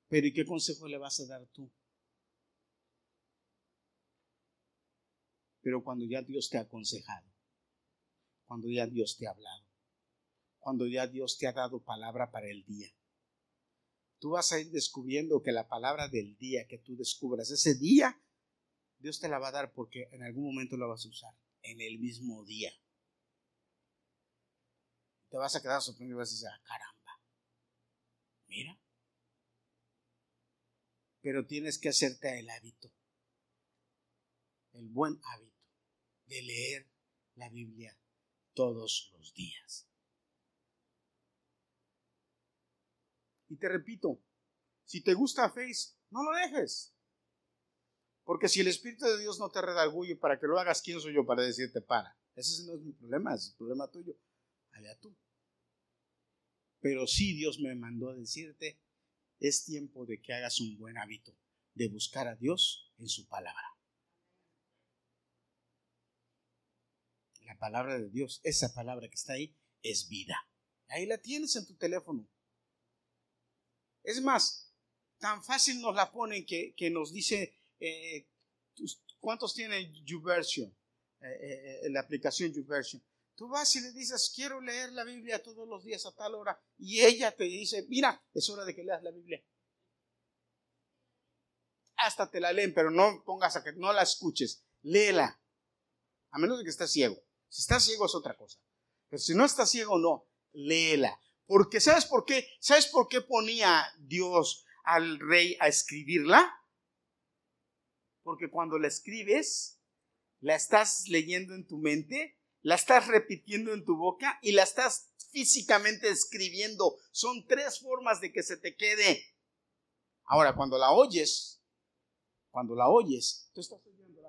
Pero ¿y qué consejo le vas a dar tú? Pero cuando ya Dios te ha aconsejado cuando ya Dios te ha hablado, cuando ya Dios te ha dado palabra para el día. Tú vas a ir descubriendo que la palabra del día que tú descubras, ese día, Dios te la va a dar porque en algún momento la vas a usar, en el mismo día. Te vas a quedar sorprendido y vas a decir, ah, caramba, mira. Pero tienes que hacerte el hábito, el buen hábito de leer la Biblia todos los días. Y te repito, si te gusta Face, no lo dejes. Porque si el Espíritu de Dios no te redarguye para que lo hagas, ¿quién soy yo para decirte para? Ese no es mi problema, es el problema tuyo. allá tú. Pero sí Dios me mandó a decirte, es tiempo de que hagas un buen hábito de buscar a Dios en su palabra. La palabra de Dios, esa palabra que está ahí, es vida. Ahí la tienes en tu teléfono. Es más, tan fácil nos la ponen que, nos dice, eh, ¿cuántos tienen YouVersion? Eh, eh, la aplicación YouVersion. Tú vas y le dices, quiero leer la Biblia todos los días a tal hora. Y ella te dice, mira, es hora de que leas la Biblia. Hasta te la leen, pero no pongas a que no la escuches. Léela. A menos de que estés ciego. Si estás ciego es otra cosa. Pero si no estás ciego, no. Léela. Porque ¿sabes por qué? ¿Sabes por qué ponía Dios al rey a escribirla? Porque cuando la escribes, la estás leyendo en tu mente, la estás repitiendo en tu boca y la estás físicamente escribiendo. Son tres formas de que se te quede. Ahora, cuando la oyes, cuando la oyes, tú estás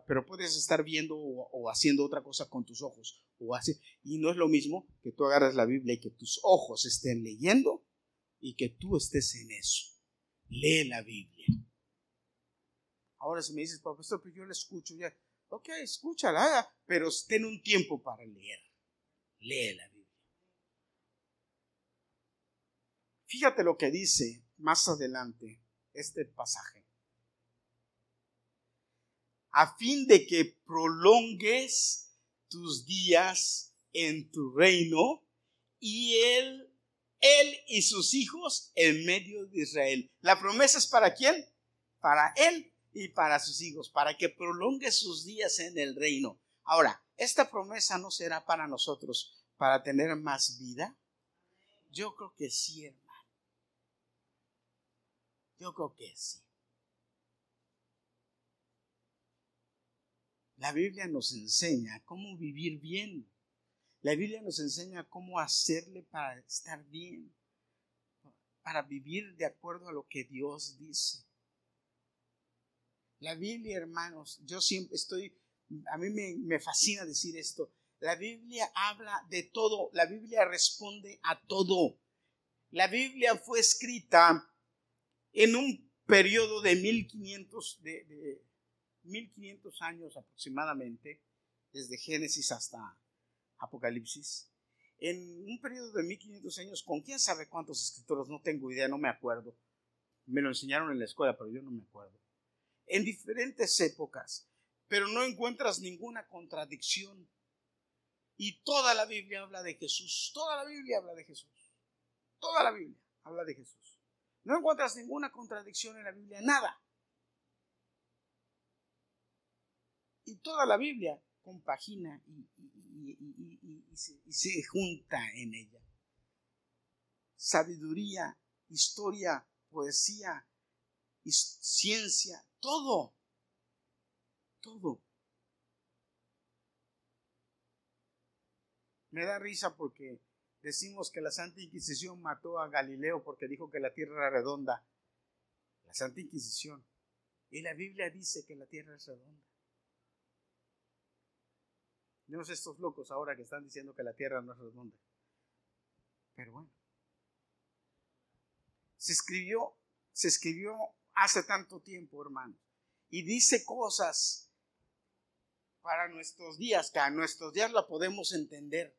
pero puedes estar viendo o, haciendo otra cosa con tus ojos. O así, y no es lo mismo que tú agarres la Biblia y que tus ojos estén leyendo y que tú estés en eso. Lee la Biblia. Ahora si me dices, profesor, pues yo la escucho ya. Ok, escúchala, pero ten un tiempo para leer. Lee la Biblia. Fíjate lo que dice más adelante este pasaje. A fin de que prolongues tus días en tu reino y él, él y sus hijos en medio de Israel. ¿La promesa es para quién? Para él y para sus hijos, para que prolongue sus días en el reino. Ahora, ¿esta promesa no será para nosotros para tener más vida? Yo creo que sí, hermano. Yo creo que sí. La Biblia nos enseña cómo vivir bien. La Biblia nos enseña cómo hacerle para estar bien, para vivir de acuerdo a lo que Dios dice. La Biblia, hermanos, yo siempre estoy, a mí me, fascina decir esto. La Biblia habla de todo, la Biblia responde a todo. La Biblia fue escrita en un periodo de 1500, de, de 1500 años aproximadamente, desde Génesis hasta Apocalipsis. En un periodo de 1500 años, con quién sabe cuántos escritores, no tengo idea, no me acuerdo. Me lo enseñaron en la escuela, pero yo no me acuerdo en diferentes épocas, pero no encuentras ninguna contradicción. Y toda la Biblia habla de Jesús, toda la Biblia habla de Jesús, toda la Biblia habla de Jesús. No encuentras ninguna contradicción en la Biblia, nada. Y toda la Biblia compagina y, se junta en ella. Sabiduría, historia, poesía, ciencia, todo. Todo. Me da risa porque decimos que la Santa Inquisición mató a Galileo porque dijo que la tierra era redonda. La Santa Inquisición. Y la Biblia dice que la tierra es redonda. No sé estos locos ahora que están diciendo que la tierra no es redonda. Pero bueno. Se escribió, se escribió hace tanto tiempo, hermano. Y dice cosas para nuestros días, que a nuestros días la podemos entender.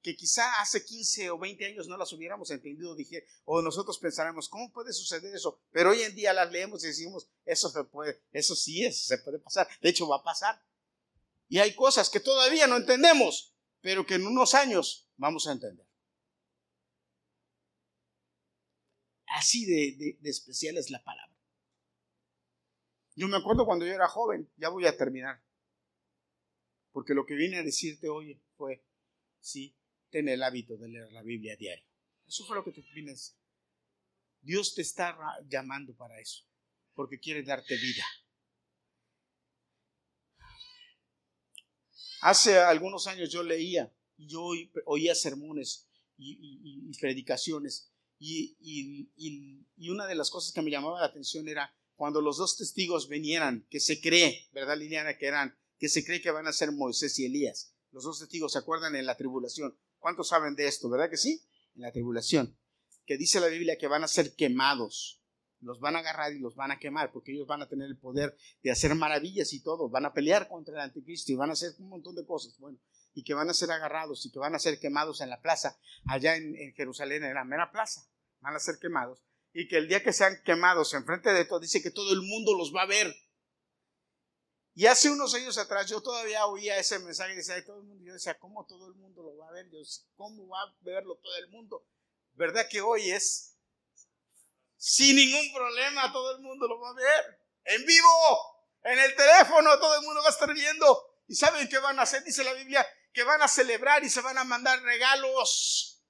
Que quizá hace 15 o 20 años no las hubiéramos entendido, dije, o nosotros pensáramos, ¿cómo puede suceder eso? Pero hoy en día las leemos y decimos, eso se puede, eso sí es, se puede pasar. De hecho, va a pasar. Y hay cosas que todavía no entendemos, pero que en unos años vamos a entender. Así de especial es la palabra. Yo me acuerdo cuando yo era joven, ya voy a terminar. Porque lo que vine a decirte hoy fue, sí, ten el hábito de leer la Biblia a diario. Eso fue lo que te vine a decir. Dios te está llamando para eso, porque quiere darte vida. Hace algunos años yo leía, yo oía sermones y, predicaciones, y, una de las cosas que me llamaba la atención era cuando los dos testigos vinieran, que se cree, ¿verdad, Liliana? Que eran, que se cree que van a ser Moisés y Elías. Los dos testigos se acuerdan en la tribulación. ¿Cuántos saben de esto? ¿Verdad que sí? En la tribulación. Que dice la Biblia que van a ser quemados. Los van a agarrar y los van a quemar porque ellos van a tener el poder de hacer maravillas y todo. Van a pelear contra el anticristo y van a hacer un montón de cosas. Bueno, y que van a ser agarrados y que van a ser quemados en la plaza, allá en, Jerusalén, en la mera plaza. Van a ser quemados. Y que el día que sean quemados enfrente de todo, dice que todo el mundo los va a ver y hace unos años atrás yo todavía oía ese mensaje y decía, todo el mundo, yo decía, ¿cómo todo el mundo lo va a ver? Yo ¿cómo va a verlo todo el mundo? ¿Verdad que hoy es sin ningún problema todo el mundo lo va a ver? En vivo, en el teléfono, todo el mundo va a estar viendo. ¿Y saben qué van a hacer? Dice la Biblia, que van a celebrar y se van a mandar regalos,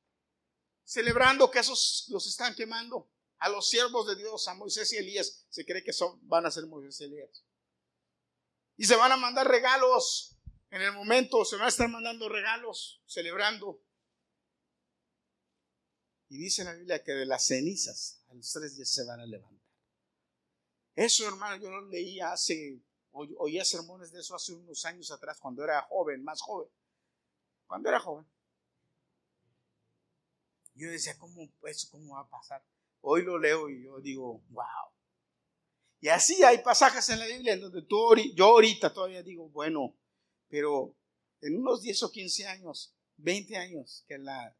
celebrando que esos los están quemando. A los siervos de Dios, a Moisés y Elías, se cree que son, van a ser Moisés y Elías. Y se van a mandar regalos. En el momento se van a estar mandando regalos, celebrando. Y dice la Biblia que de las cenizas a los tres días se van a levantar. Eso, hermano, yo lo leía hace, oía sermones de eso hace unos años atrás, cuando era joven, más joven. Cuando era joven. Yo decía, ¿cómo, eso cómo va a pasar? Hoy lo leo y yo digo, wow. Y así hay pasajes en la Biblia en donde tú, yo ahorita todavía digo, bueno, pero en unos 10 o 15 años, 20 años, que, la,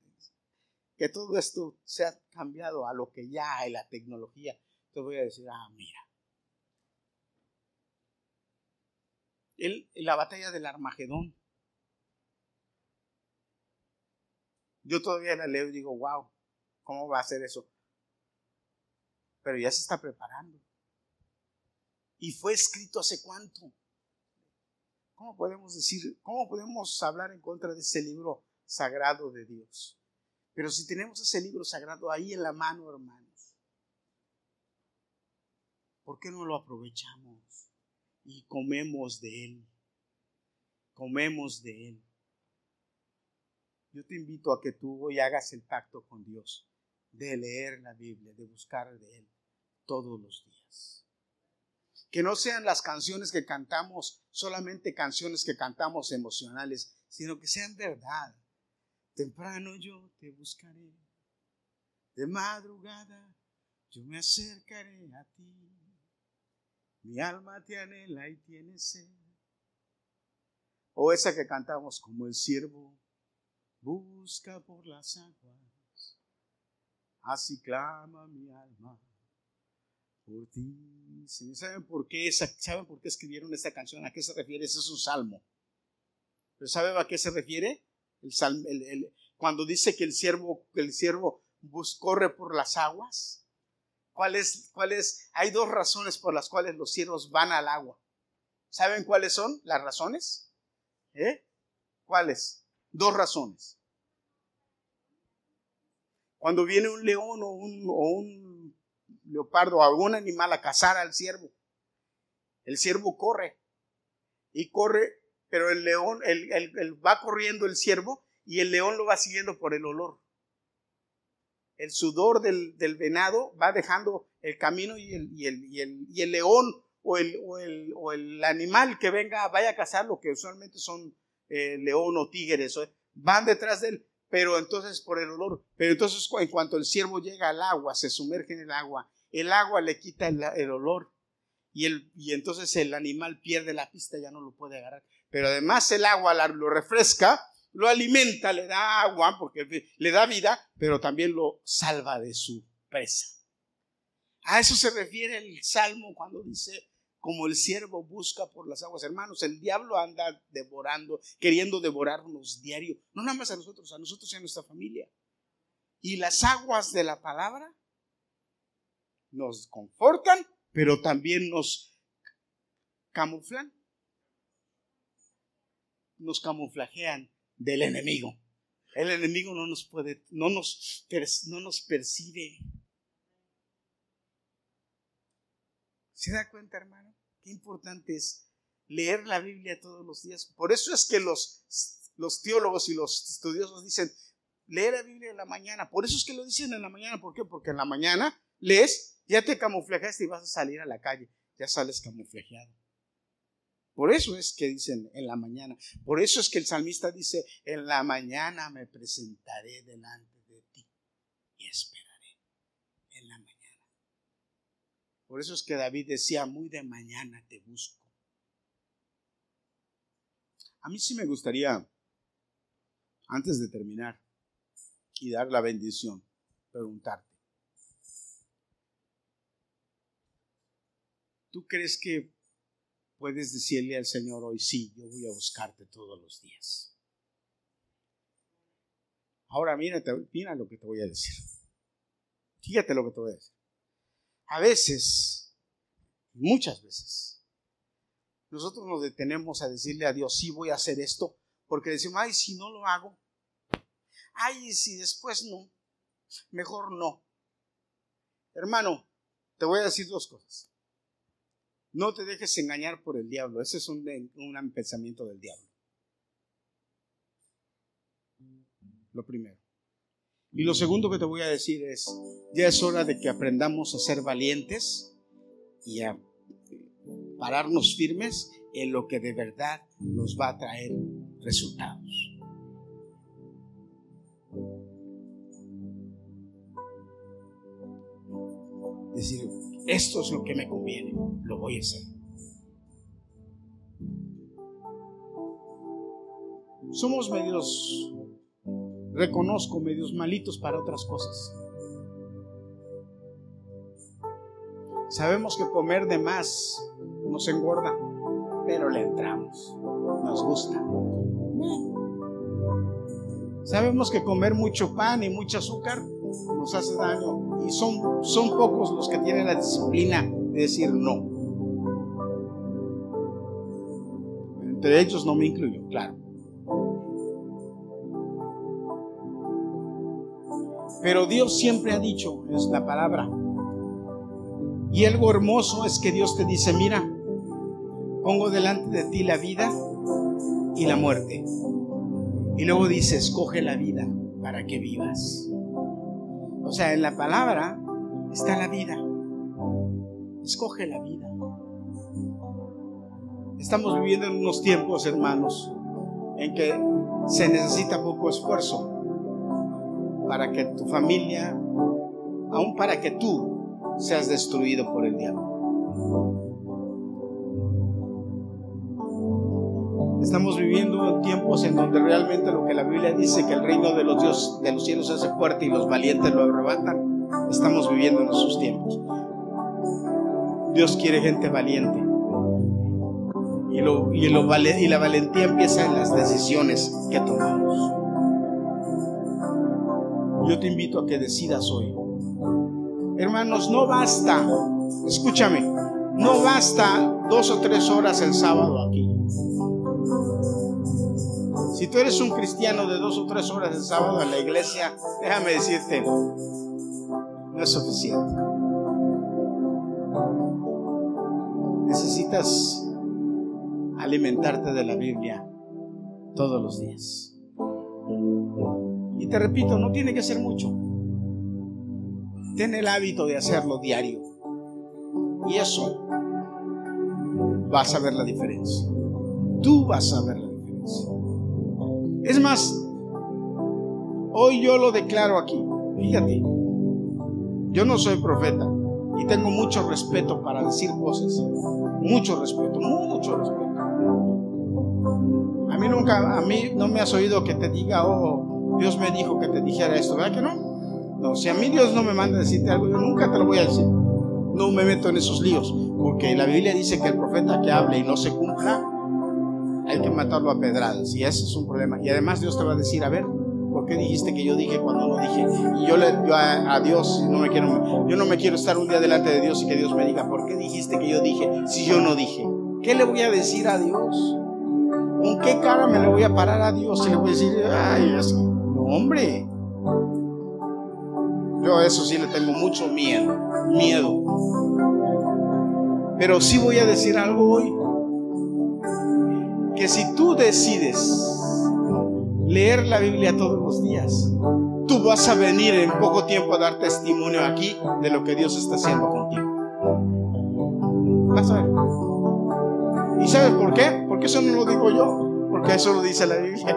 que todo esto se ha cambiado a lo que ya hay, la tecnología, te voy a decir, ah, mira. El, la batalla del Armagedón. Yo todavía la leo y digo, wow, ¿cómo va a ser eso? Pero ya se está preparando. Y fue escrito hace cuánto. ¿Cómo podemos decir, cómo podemos hablar en contra de ese libro sagrado de Dios? Pero si tenemos ese libro sagrado ahí en la mano, hermanos, ¿por qué no lo aprovechamos y comemos de él? Comemos de él. Yo te invito a que tú hoy hagas el pacto con Dios de leer la Biblia, de buscar de él todos los días. Que no sean las canciones que cantamos solamente canciones que cantamos emocionales, sino que sean verdad. Temprano yo te buscaré, de madrugada yo me acercaré a ti. Mi alma te anhela y tiene sed. O esa que cantamos como el siervo busca por las aguas, así clama mi alma por ti. ¿Saben por qué, ¿Saben por qué escribieron esta canción? ¿A qué se refiere? Ese es un salmo. ¿Pero sabe a qué se refiere? El, cuando dice que el siervo, el siervo corre por las aguas. ¿Cuáles, cuáles? Hay dos razones por las cuales los siervos van al agua. ¿Saben cuáles son las razones? ¿Eh? ¿Cuáles? Dos razones. Cuando viene un león o un, o un leopardo o algún animal a cazar al ciervo. El ciervo corre y corre, pero el león, el, va corriendo el ciervo y el león lo va siguiendo por el olor. El sudor del, venado va dejando el camino y el, y el, y el, león o el, o, el, animal que venga, vaya a cazar, lo que usualmente son eh, león o tigres, van detrás de él, pero entonces por el olor. Pero entonces en cuanto el ciervo llega al agua, se sumerge en el agua el agua le quita el, olor y, el, y entonces el animal pierde la pista, ya no lo puede agarrar. Pero además el agua lo refresca, lo alimenta, le da agua, porque le da vida, pero también lo salva de su presa. A eso se refiere el Salmo cuando dice, como el siervo busca por las aguas. Hermanos, el diablo anda devorando, queriendo devorarnos diario, no nada más a nosotros, a nosotros y a nuestra familia. Y las aguas de la palabra nos confortan, pero también nos camuflan, nos camuflajean del enemigo. El enemigo no nos puede, no nos, no nos percibe. ¿Se da cuenta, hermano? Qué importante es leer la Biblia todos los días. Por eso es que los, los teólogos y los estudiosos dicen, leer la Biblia en la mañana. Por eso es que lo dicen en la mañana. ¿Por qué? Porque en la mañana lees ya te camuflajeaste y vas a salir a la calle. Ya sales camuflajeado. Por eso es que dicen en la mañana. Por eso es que el salmista dice, en la mañana me presentaré delante de ti y esperaré. En la mañana. Por eso es que David decía, muy de mañana te busco. A mí sí me gustaría, antes de terminar y dar la bendición, preguntarte. ¿Tú crees que puedes decirle al Señor hoy, sí, yo voy a buscarte todos los días? Ahora mira, mira lo que te voy a decir. Fíjate lo que te voy a decir. A veces, muchas veces, nosotros nos detenemos a decirle a Dios, sí voy a hacer esto, porque decimos, ay, si no lo hago, ay, si después no, mejor no. Hermano, te voy a decir dos cosas. No te dejes engañar por el diablo, ese es un, un pensamiento del diablo. Lo primero. Y lo segundo que te voy a decir es, ya es hora de que aprendamos a ser valientes y a pararnos firmes en lo que de verdad nos va a traer resultados. Decir, esto es lo que me conviene, lo voy a hacer. Somos medios reconozco medios malitos para otras cosas. Sabemos que comer de más nos engorda, pero le entramos, nos gusta. Sabemos que comer mucho pan y mucho azúcar nos hace daño y son, son pocos los que tienen la disciplina de decir no. Entre ellos no me incluyo, claro. Pero Dios siempre ha dicho, es la palabra. Y algo hermoso es que Dios te dice, mira, pongo delante de ti la vida y la muerte. Y luego dice, escoge la vida para que vivas. O sea, en la palabra está la vida. Escoge la vida. Estamos viviendo en unos tiempos, hermanos, en que se necesita poco esfuerzo para que tu familia, aún para que tú seas destruido por el diablo. Estamos viviendo tiempos en donde realmente lo que la Biblia dice que el reino de los dios de los cielos hace fuerte y los valientes lo arrebatan. Estamos viviendo en esos tiempos. Dios quiere gente valiente. Y, lo, y, y la valentía empieza en las decisiones que tomamos yo te invito a que decidas hoy. Hermanos, no basta, escúchame, no basta dos o tres horas el sábado aquí. Si tú eres un cristiano de dos o tres horas el sábado en la iglesia, déjame decirte, no es suficiente. Necesitas alimentarte de la Biblia todos los días. Y te repito, no tiene que ser mucho. Ten el hábito de hacerlo diario. Y eso vas a ver la diferencia. Tú vas a ver la diferencia. Es más, hoy yo lo declaro aquí. Fíjate, yo no soy profeta y tengo mucho respeto para decir cosas. Mucho respeto, mucho respeto. A mí nunca, a mí no me has oído que te diga, oh, Dios me dijo que te dijera esto, ¿verdad que no? No, si a mí Dios no me manda a decirte algo, yo nunca te lo voy a decir. No me meto en esos líos, porque la Biblia dice que el profeta que hable y no se cumpla, hay que matarlo a pedradas, y ese es un problema. Y además Dios te va a decir, a ver, ¿por qué dijiste que yo dije cuando no dije? Y yo le yo a, Dios no me quiero, yo no me quiero estar un día delante de Dios y que Dios me diga, ¿por qué dijiste que yo dije si yo no dije? ¿Qué le voy a decir a Dios? ¿Con qué cara me le voy a parar a Dios y le voy a decir, ay, es hombre. Yo a eso sí le tengo mucho miedo, miedo. Pero sí voy a decir algo hoy. Que si tú decides leer la Biblia todos los días, tú vas a venir en poco tiempo a dar testimonio aquí de lo que Dios está haciendo contigo. Vas a ver. ¿Y sabes por qué? Porque eso no lo digo yo, porque eso lo dice la Biblia.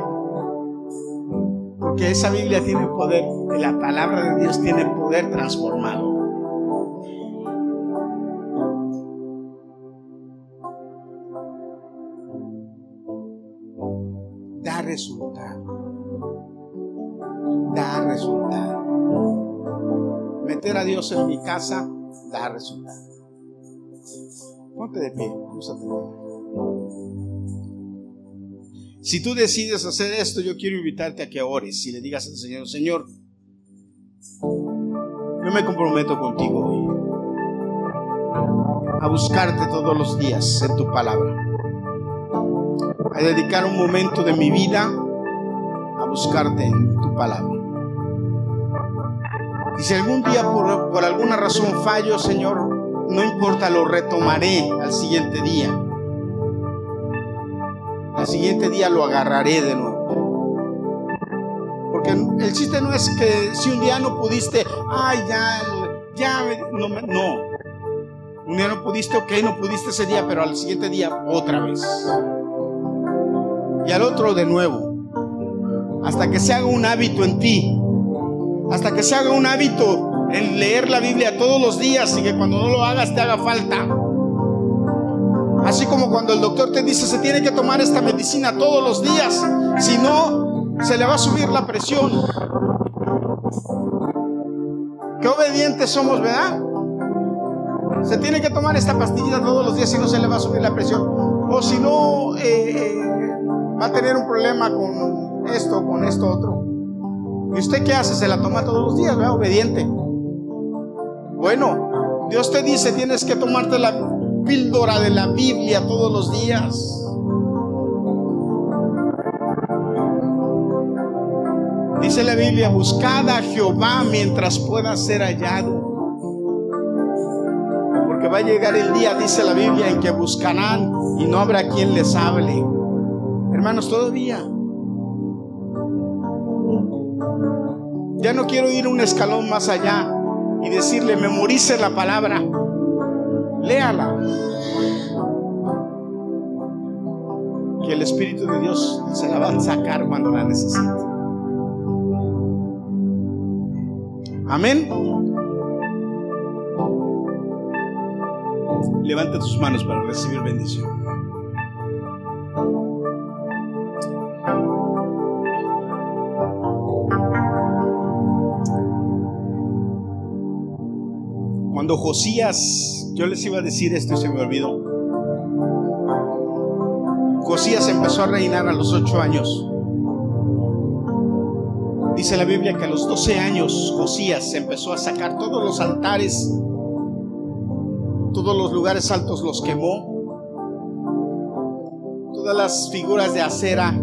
Porque esa Biblia tiene poder, la palabra de Dios tiene poder transformado. Resultado. Da resultado. Meter a Dios en mi casa da resultado. Ponte de pie, Si tú decides hacer esto, yo quiero invitarte a que ores y le digas al Señor, Señor, yo me comprometo contigo hoy a buscarte todos los días en tu palabra, a dedicar un momento de mi vida a buscarte en tu palabra. Y si algún día por, por alguna razón fallo, Señor, no importa, lo retomaré al siguiente día. Al siguiente día lo agarraré de nuevo. Porque el chiste no es que si un día no pudiste, ay, ya, ya, no, no. Un día no pudiste, ok, no pudiste ese día, pero al siguiente día otra vez. Y al otro de nuevo. Hasta que se haga un hábito en ti hasta que se haga un hábito en leer la Biblia todos los días y que cuando no lo hagas te haga falta. Así como cuando el doctor te dice se tiene que tomar esta medicina todos los días, si no, se le va a subir la presión. Qué obedientes somos, ¿verdad? Se tiene que tomar esta pastillita todos los días, si no se le va a subir la presión. O si no, eh, eh, va a tener un problema con esto, con esto otro. ¿Y usted qué hace? Se la toma todos los días, ¿verdad? Obediente. Bueno, Dios te dice, tienes que tomarte la píldora de la Biblia todos los días. Dice la Biblia, buscad a Jehová mientras pueda ser hallado. Porque va a llegar el día, dice la Biblia, en que buscarán y no habrá quien les hable. Hermanos, todavía Ya no quiero ir un escalón más allá y decirle, memorice la palabra, léala. Que el Espíritu de Dios se la va a sacar cuando la necesite. Amén. Levanta tus manos para recibir bendición. Josías, yo les iba a decir esto y se me olvidó. Josías empezó a reinar a los ocho años. Dice la Biblia que a los doce años Josías empezó a sacar todos los altares, todos los lugares altos los quemó, todas las figuras de acera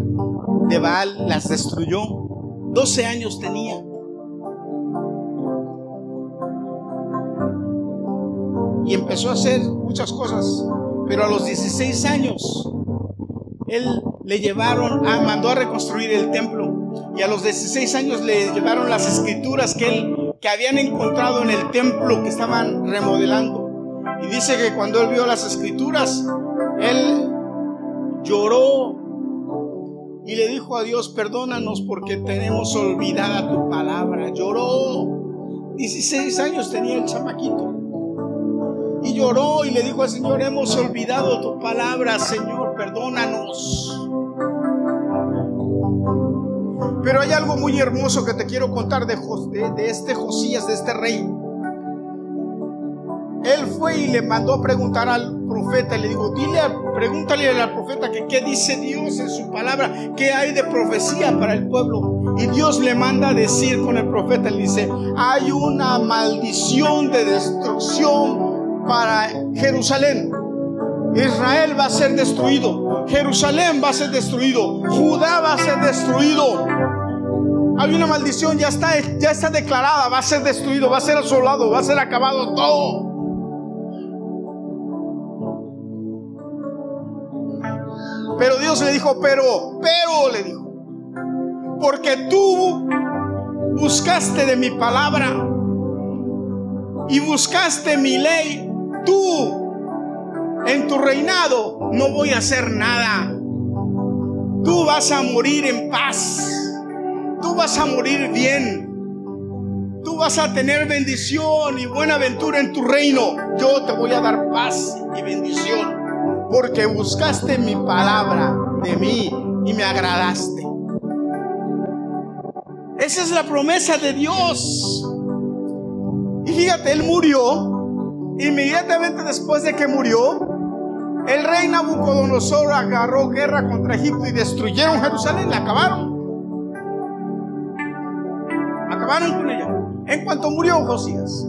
de Baal las destruyó. Doce años tenía. Y empezó a hacer muchas cosas. Pero a los 16 años, él le llevaron, a, mandó a reconstruir el templo. Y a los 16 años le llevaron las escrituras que él, que habían encontrado en el templo que estaban remodelando. Y dice que cuando él vio las escrituras, él lloró y le dijo a Dios, perdónanos porque tenemos olvidada tu palabra. Lloró. 16 años tenía el chamaquito y lloró y le dijo al Señor, hemos olvidado tu palabra, Señor, perdónanos. Pero hay algo muy hermoso que te quiero contar de, de, este Josías, de este rey. Él fue y le mandó a preguntar al profeta y le dijo, dile, pregúntale al profeta que qué dice Dios en su palabra, qué hay de profecía para el pueblo. Y Dios le manda a decir con el profeta, le dice, hay una maldición de destrucción para Jerusalén. Israel va a ser destruido. Jerusalén va a ser destruido. Judá va a ser destruido. Hay una maldición, ya está, ya está declarada, va a ser destruido, va a ser asolado, va a ser acabado todo. Pero Dios le dijo, pero, pero le dijo, porque tú buscaste de mi palabra y buscaste mi ley tú En tu reinado no voy a hacer nada. Tú vas a morir en paz. Tú vas a morir bien. Tú vas a tener bendición y buena aventura en tu reino. Yo te voy a dar paz y bendición. Porque buscaste mi palabra de mí y me agradaste. Esa es la promesa de Dios. Y fíjate, él murió. Inmediatamente después de que murió, el rey Nabucodonosor agarró guerra contra Egipto y destruyeron Jerusalén, la acabaron. Acabaron con ella. En cuanto murió Josías.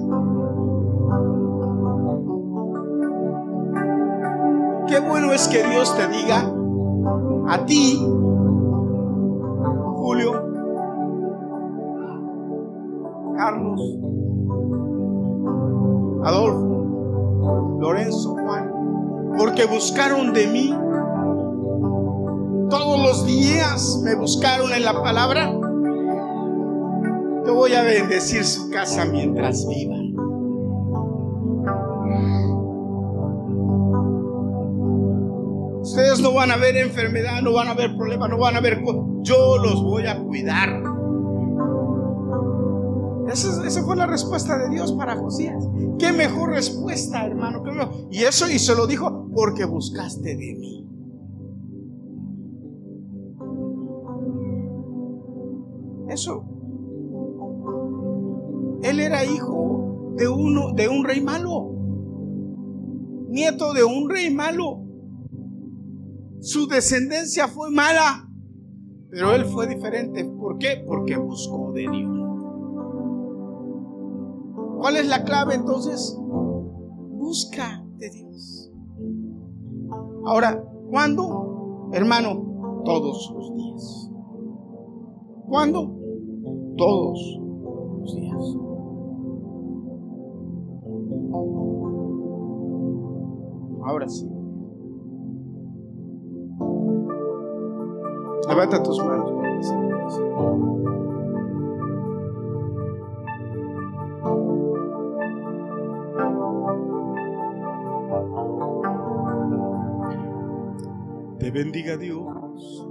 Qué bueno es que Dios te diga a ti, Julio, Carlos, Adolfo, Lorenzo, Juan, porque buscaron de mí. Todos los días me buscaron en la palabra. Te voy a bendecir su casa mientras viva. Ustedes no van a ver enfermedad, no van a ver problemas, no van a ver... Yo los voy a cuidar. Esa, fue la respuesta de Dios para Josías. Qué mejor respuesta, hermano. Y eso y se lo dijo porque buscaste de mí. Eso. Él era hijo de uno de un rey malo. Nieto de un rey malo. Su descendencia fue mala, pero él fue diferente. ¿Por qué? Porque buscó de Dios. ¿Cuál es la clave entonces? Busca de Dios. Ahora, ¿cuándo? Hermano, todos los días. ¿Cuándo? Todos los días. Ahora sí. Levanta tus manos. Bendiga Dios.